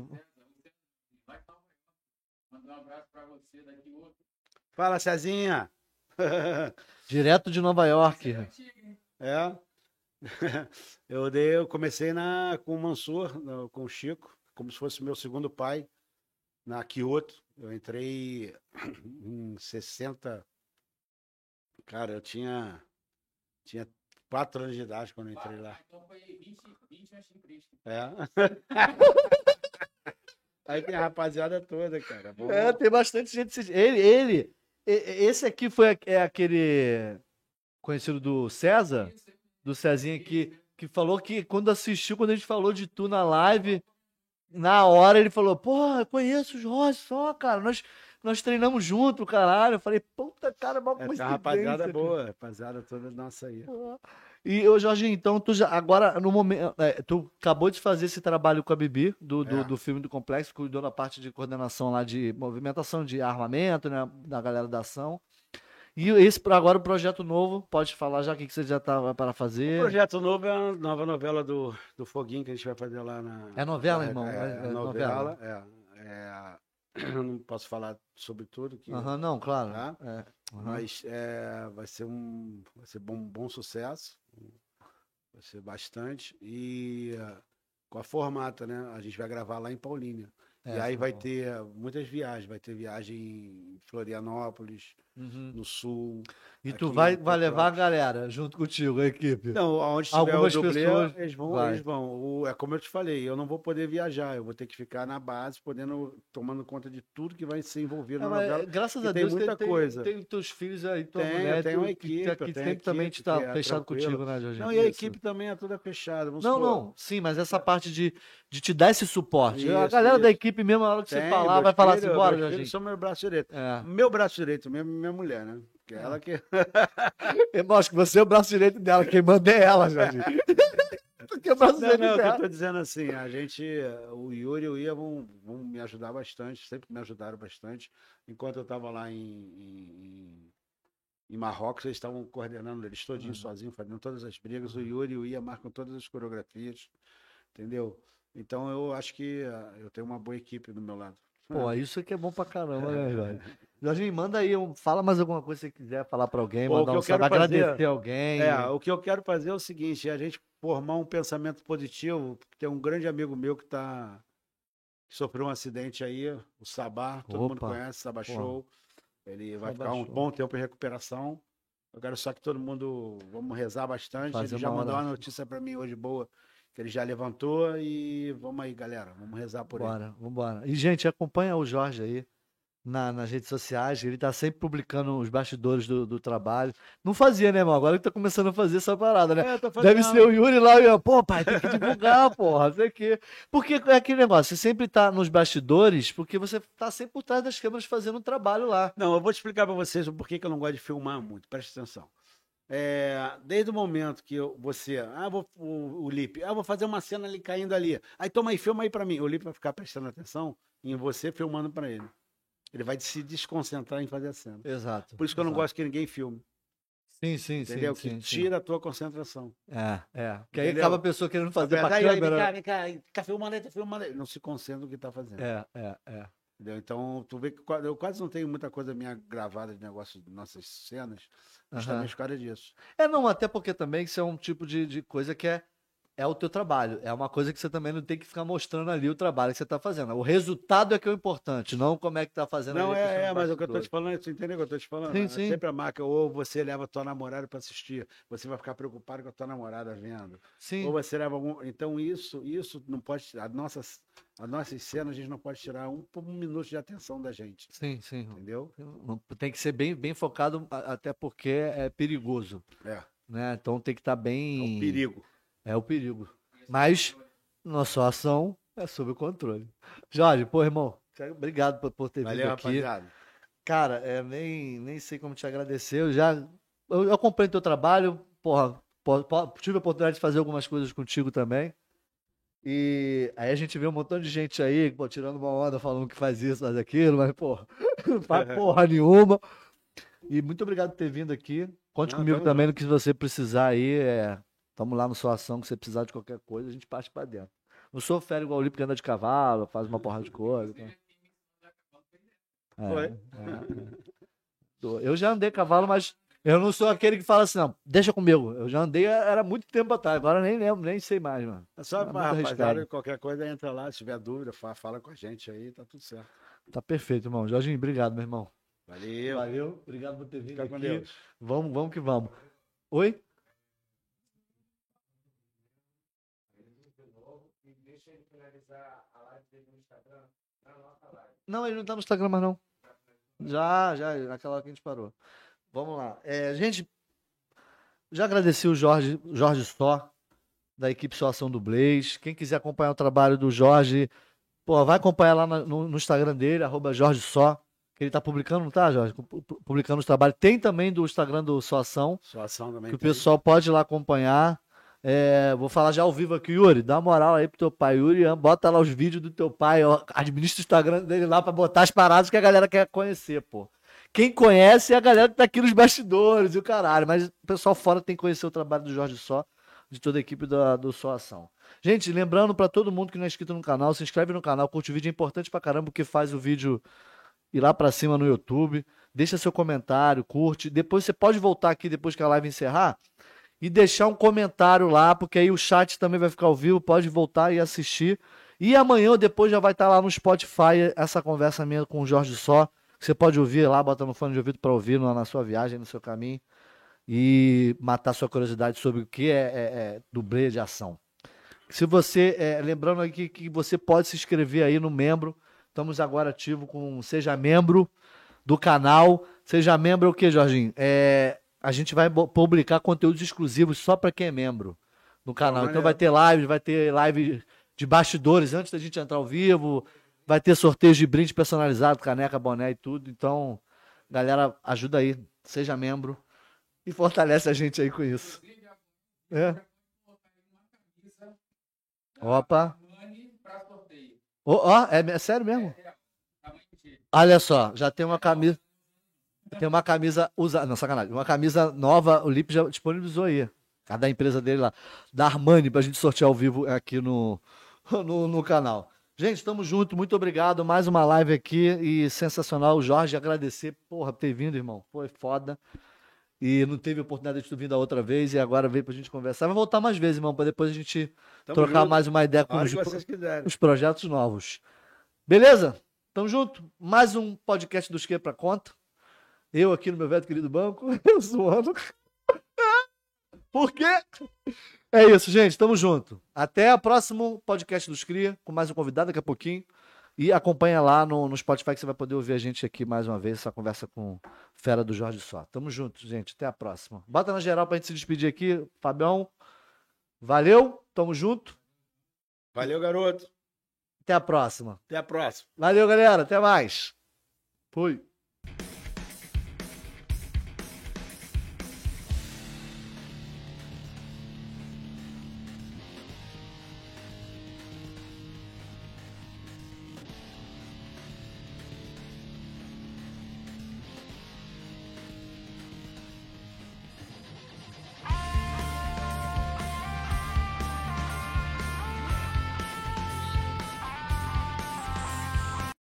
Mandar um abraço pra você daqui outro. Fala, Cezinha! Direto de Nova York. É? É. Eu, dei, eu comecei na, com o Mansur, com o Chico, como se fosse meu segundo pai, na Kyoto. Eu entrei em 60. Cara, eu tinha, tinha quatro anos de idade quando eu entrei lá. Então foi 20, 20 antes de Cristo. É. Aí tem a rapaziada toda, cara. Vamos- É, tem bastante gente. Ele, ele, esse aqui foi é aquele conhecido do César, do Cezinha, que, que falou que quando assistiu, quando a gente falou de tu na live, na hora ele falou: Pô, eu conheço o Jorge só, cara. Nós, nós treinamos junto, caralho. Eu falei: Puta, cara, uma É, uma rapaziada boa, rapaziada toda nossa aí. E, ô Jorginho, então, tu já, agora, no momento, é, tu acabou de fazer esse trabalho com a Bibi, do, do, É. do filme do Complexo, cuidou da parte de coordenação lá de movimentação de armamento, né, da galera da ação. E esse, agora, o projeto novo, pode falar já o que, você já tava para O fazer. projeto novo é a nova novela do, do Foguinho que a gente vai fazer lá na. É novela, É, irmão? É, É- é é novela. É, é, eu não posso falar sobre tudo, que, Aham, não, claro. Tá. É, aham. mas é, vai ser um vai ser bom, bom sucesso. Vai ser bastante. E eh, com a formata, né? A gente vai gravar lá em Paulínia. É, e aí vai bom. ter muitas viagens. Vai ter viagem em Florianópolis, Uhum. no sul. E tu vai, vai levar a galera junto contigo, a equipe. Não, onde tiver Algumas o dublê, pessoas eles vão, vai. eles vão. O- é como eu te falei, eu não vou poder viajar, eu vou ter que ficar na base, podendo, tomando conta de tudo que vai ser envolvido É, na mas, novela. graças a tem Deus muita tem, coisa. tem, tem teus filhos aí, tua Tenho, mulher, tenho uma tu- que- equipe, que, que sempre também equipe te tá é fechado tranquila. contigo, né, Jorginho? Não, e a Isso. equipe também é toda fechada. vamos Não, supor. não, sim, mas essa parte de, de te dar esse suporte. a Isso, galera da isso. equipe mesmo, na hora que você Tem, falar, vai falar assim, bora, Jorginho. são meu braço direito. É. Meu braço direito mesmo, minha mulher, né? Que ela que. Eu acho que você é o braço direito dela, quem manda é ela, Jorginho. Porque é o braço Não, direito não, que eu dela. tô dizendo assim, a gente, o Yuri e o Ia vão, vão me ajudar bastante, sempre me ajudaram bastante. Enquanto eu estava lá em, em, em- Marrocos, eles estavam coordenando eles todinhos sozinhos, fazendo todas as brigas. O Yuri e o Ia marcam todas as coreografias, entendeu? Então eu acho que ah, eu tenho uma boa equipe do meu lado. Pô, isso aqui é bom pra caramba, né, Jorge? Jorginho, manda aí, um- fala mais alguma coisa que você quiser falar pra alguém, Pô, mandar que um salve, fazer- agradecer alguém. É, o que eu quero fazer é o seguinte, é a gente formar um pensamento positivo. Tem um grande amigo meu que tá que sofreu um acidente aí, o Sabá, todo mundo Opa, conhece, Sabá. Show. Ele vai Sabá ficar um Show. bom tempo em recuperação. Eu quero só que todo mundo vamos rezar bastante. Fazer Ele já mandou uma notícia para mim hoje boa, que ele já levantou e vamos aí, galera, vamos rezar por ele. Bora, vambora. E, gente, acompanha o Jorge aí na- nas redes sociais. Ele tá sempre publicando os bastidores do, do trabalho. Não fazia, né, irmão? Agora que tá começando a fazer essa parada, né? É, tô Deve ser o Yuri lá e eu, pô, pai, tem que divulgar, porra, sei o quê. Porque é aquele negócio, você sempre tá nos bastidores, porque você tá sempre por trás das câmeras fazendo um trabalho lá. Não, eu vou te explicar pra vocês o porquê que eu não gosto de filmar muito. Presta atenção. É, desde o momento que eu- você, ah, vou, o, o Lipe, ah, vou fazer uma cena ali caindo ali. Aí toma aí, filma aí pra mim. O Lipe vai ficar prestando atenção em você filmando pra ele. Ele vai se desconcentrar em fazer a cena. Exato. Por isso que eu não gosto que ninguém filme. Sim, sim, Entendeu? sim. que sim, sim. tira a tua concentração. É, é. Que aí Entendeu? acaba a pessoa querendo fazer pra Aí, aí, vem cá, câmera. vem cá, cá, filmando aí, tá filmando aí. Não se concentra no que tá fazendo. É, é, é. Entendeu? Então, tu vê que eu quase não tenho muita coisa minha gravada de negócio de nossas cenas, justamente por causa disso. É, não, até porque também isso é um tipo de, de coisa que é, é o teu trabalho. É uma coisa que você também não tem que ficar mostrando ali o trabalho que você tá fazendo. O resultado é que é o importante, não como é que tá fazendo Não, a é, é, mas o que eu tô te falando, tu entendeu o que eu tô te falando? Sim, É sim. Sempre a marca, ou você leva tua namorada pra assistir, você vai ficar preocupado com a tua namorada vendo. Sim, Ou você leva algum... Então isso, isso não pode. As nossas, as nossas cenas a gente não pode tirar um, um minuto de atenção da gente. sim, sim. Entendeu? Tem que ser bem, bem focado, a- até porque é perigoso, É, né? Então tem que estar é bem... um perigo. É o perigo. Mas nossa ação é sob controle. Jorge, pô, irmão, obrigado por, por ter Valeu, vindo aqui. rapaziada. Cara, é, nem, nem sei como te agradecer. Eu já eu, eu teu trabalho, porra, po- po- tive a oportunidade de fazer algumas coisas contigo também. E aí a gente vê um montão de gente aí, pô, tirando uma onda, falando que faz isso, faz aquilo, mas, porra, não faz porra nenhuma. E muito obrigado por ter vindo aqui. Conte Não, comigo também no que você precisar aí. É, tamo lá no sua ação, que você precisar de qualquer coisa, a gente parte pra dentro. Não sou fera igual o Lipe que anda de cavalo, faz uma porrada de coisa. tá? É, é, é. Tô- Eu já andei cavalo, mas eu não sou aquele que fala assim, não, deixa comigo. Eu já andei, era muito tempo atrás, agora nem lembro, nem sei mais, mano. É só É rapaziada, qualquer coisa, entra lá, se tiver dúvida, fa- fala com a gente aí, tá tudo certo. Tá perfeito, irmão. Jorginho, obrigado, meu irmão. Valeu. Valeu, obrigado por ter vindo Fica aqui. Vamos, vamos que vamos. Oi? Não, ele não tá no Instagram mais não. Já, já, naquela hora que a gente parou. Vamos lá. É, gente, já agradeci o Jorge, Jorge Só, da equipe Só Ação do Blaze. Quem quiser acompanhar o trabalho do Jorge, pô, vai acompanhar lá no, no Instagram dele, arroba Jorge Só. Que ele tá publicando, não tá, Jorge? Pu- pu- Publicando os trabalhos. Tem também do Instagram do Só Ação Sua ação também que o tem. pessoal pode ir lá acompanhar. É, vou falar já ao vivo aqui, Yuri. Dá uma moral aí pro teu pai, Yuri. Bota lá os vídeos do teu pai. Ó, administra o Instagram dele lá pra botar as paradas que a galera quer conhecer, pô. Quem conhece é a galera que tá aqui nos bastidores e o caralho. Mas o pessoal fora tem que conhecer o trabalho do Jorge Só, de toda a equipe da, do Só Ação. Gente, lembrando pra todo mundo que não é inscrito no canal, se inscreve no canal, curte o vídeo. É importante pra caramba porque faz o vídeo ir lá pra cima no YouTube. Deixa seu comentário, curte. Depois você pode voltar aqui depois que a live encerrar e deixar um comentário lá, porque aí o chat também vai ficar ao vivo, pode voltar e assistir. E amanhã ou depois já vai estar lá no Spotify essa conversa minha com o Jorge Só. Você pode ouvir lá, botar no fone de ouvido para ouvir na, na sua viagem, no seu caminho. E matar sua curiosidade sobre o que é, é, é dublê de ação. Se você, é, lembrando aqui que você pode se inscrever aí no membro. Estamos agora ativo com Seja Membro do canal. Seja membro é o que, Jorginho? É, a gente vai publicar conteúdos exclusivos só para quem é membro no canal. Então vai ter live, vai ter live de bastidores antes da gente entrar ao vivo. Vai ter sorteios de brinde personalizado, caneca, boné e tudo. Então, galera, ajuda aí. Seja membro e fortalece a gente aí com isso. É. Opa. Sorteio. Ó, ó, é, é sério mesmo? Olha só, já tem uma camisa. Tem uma camisa usada. Não, sacanagem. Uma camisa nova, o Lipe já disponibilizou aí. A da empresa dele lá. Da Armani, pra gente sortear ao vivo aqui no, no, no canal. Gente, estamos juntos. Muito obrigado. Mais uma live aqui e sensacional. O Jorge, agradecer, porra, por ter vindo, irmão. Foi foda. E não teve oportunidade de tu vir da outra vez e agora veio pra gente conversar. Vai voltar mais vezes, irmão, pra depois a gente Tamo trocar junto. mais uma ideia com os, os projetos novos. Beleza? Tamo junto. Mais um podcast dos que pra conta. Eu aqui no meu velho querido banco, eu zoando. Por quê? É isso, gente. Tamo junto. Até o próximo podcast dos Cria, com mais um convidado daqui a pouquinho. E acompanha lá no, no Spotify que você vai poder ouvir a gente aqui mais uma vez, essa conversa com Fera do Jorge Só. Tamo junto, gente. Até a próxima. Bota na geral pra gente se despedir aqui. Fabião, valeu. Tamo junto. Valeu, garoto. Até a próxima. Até a próxima. Valeu, galera. Até mais. Fui.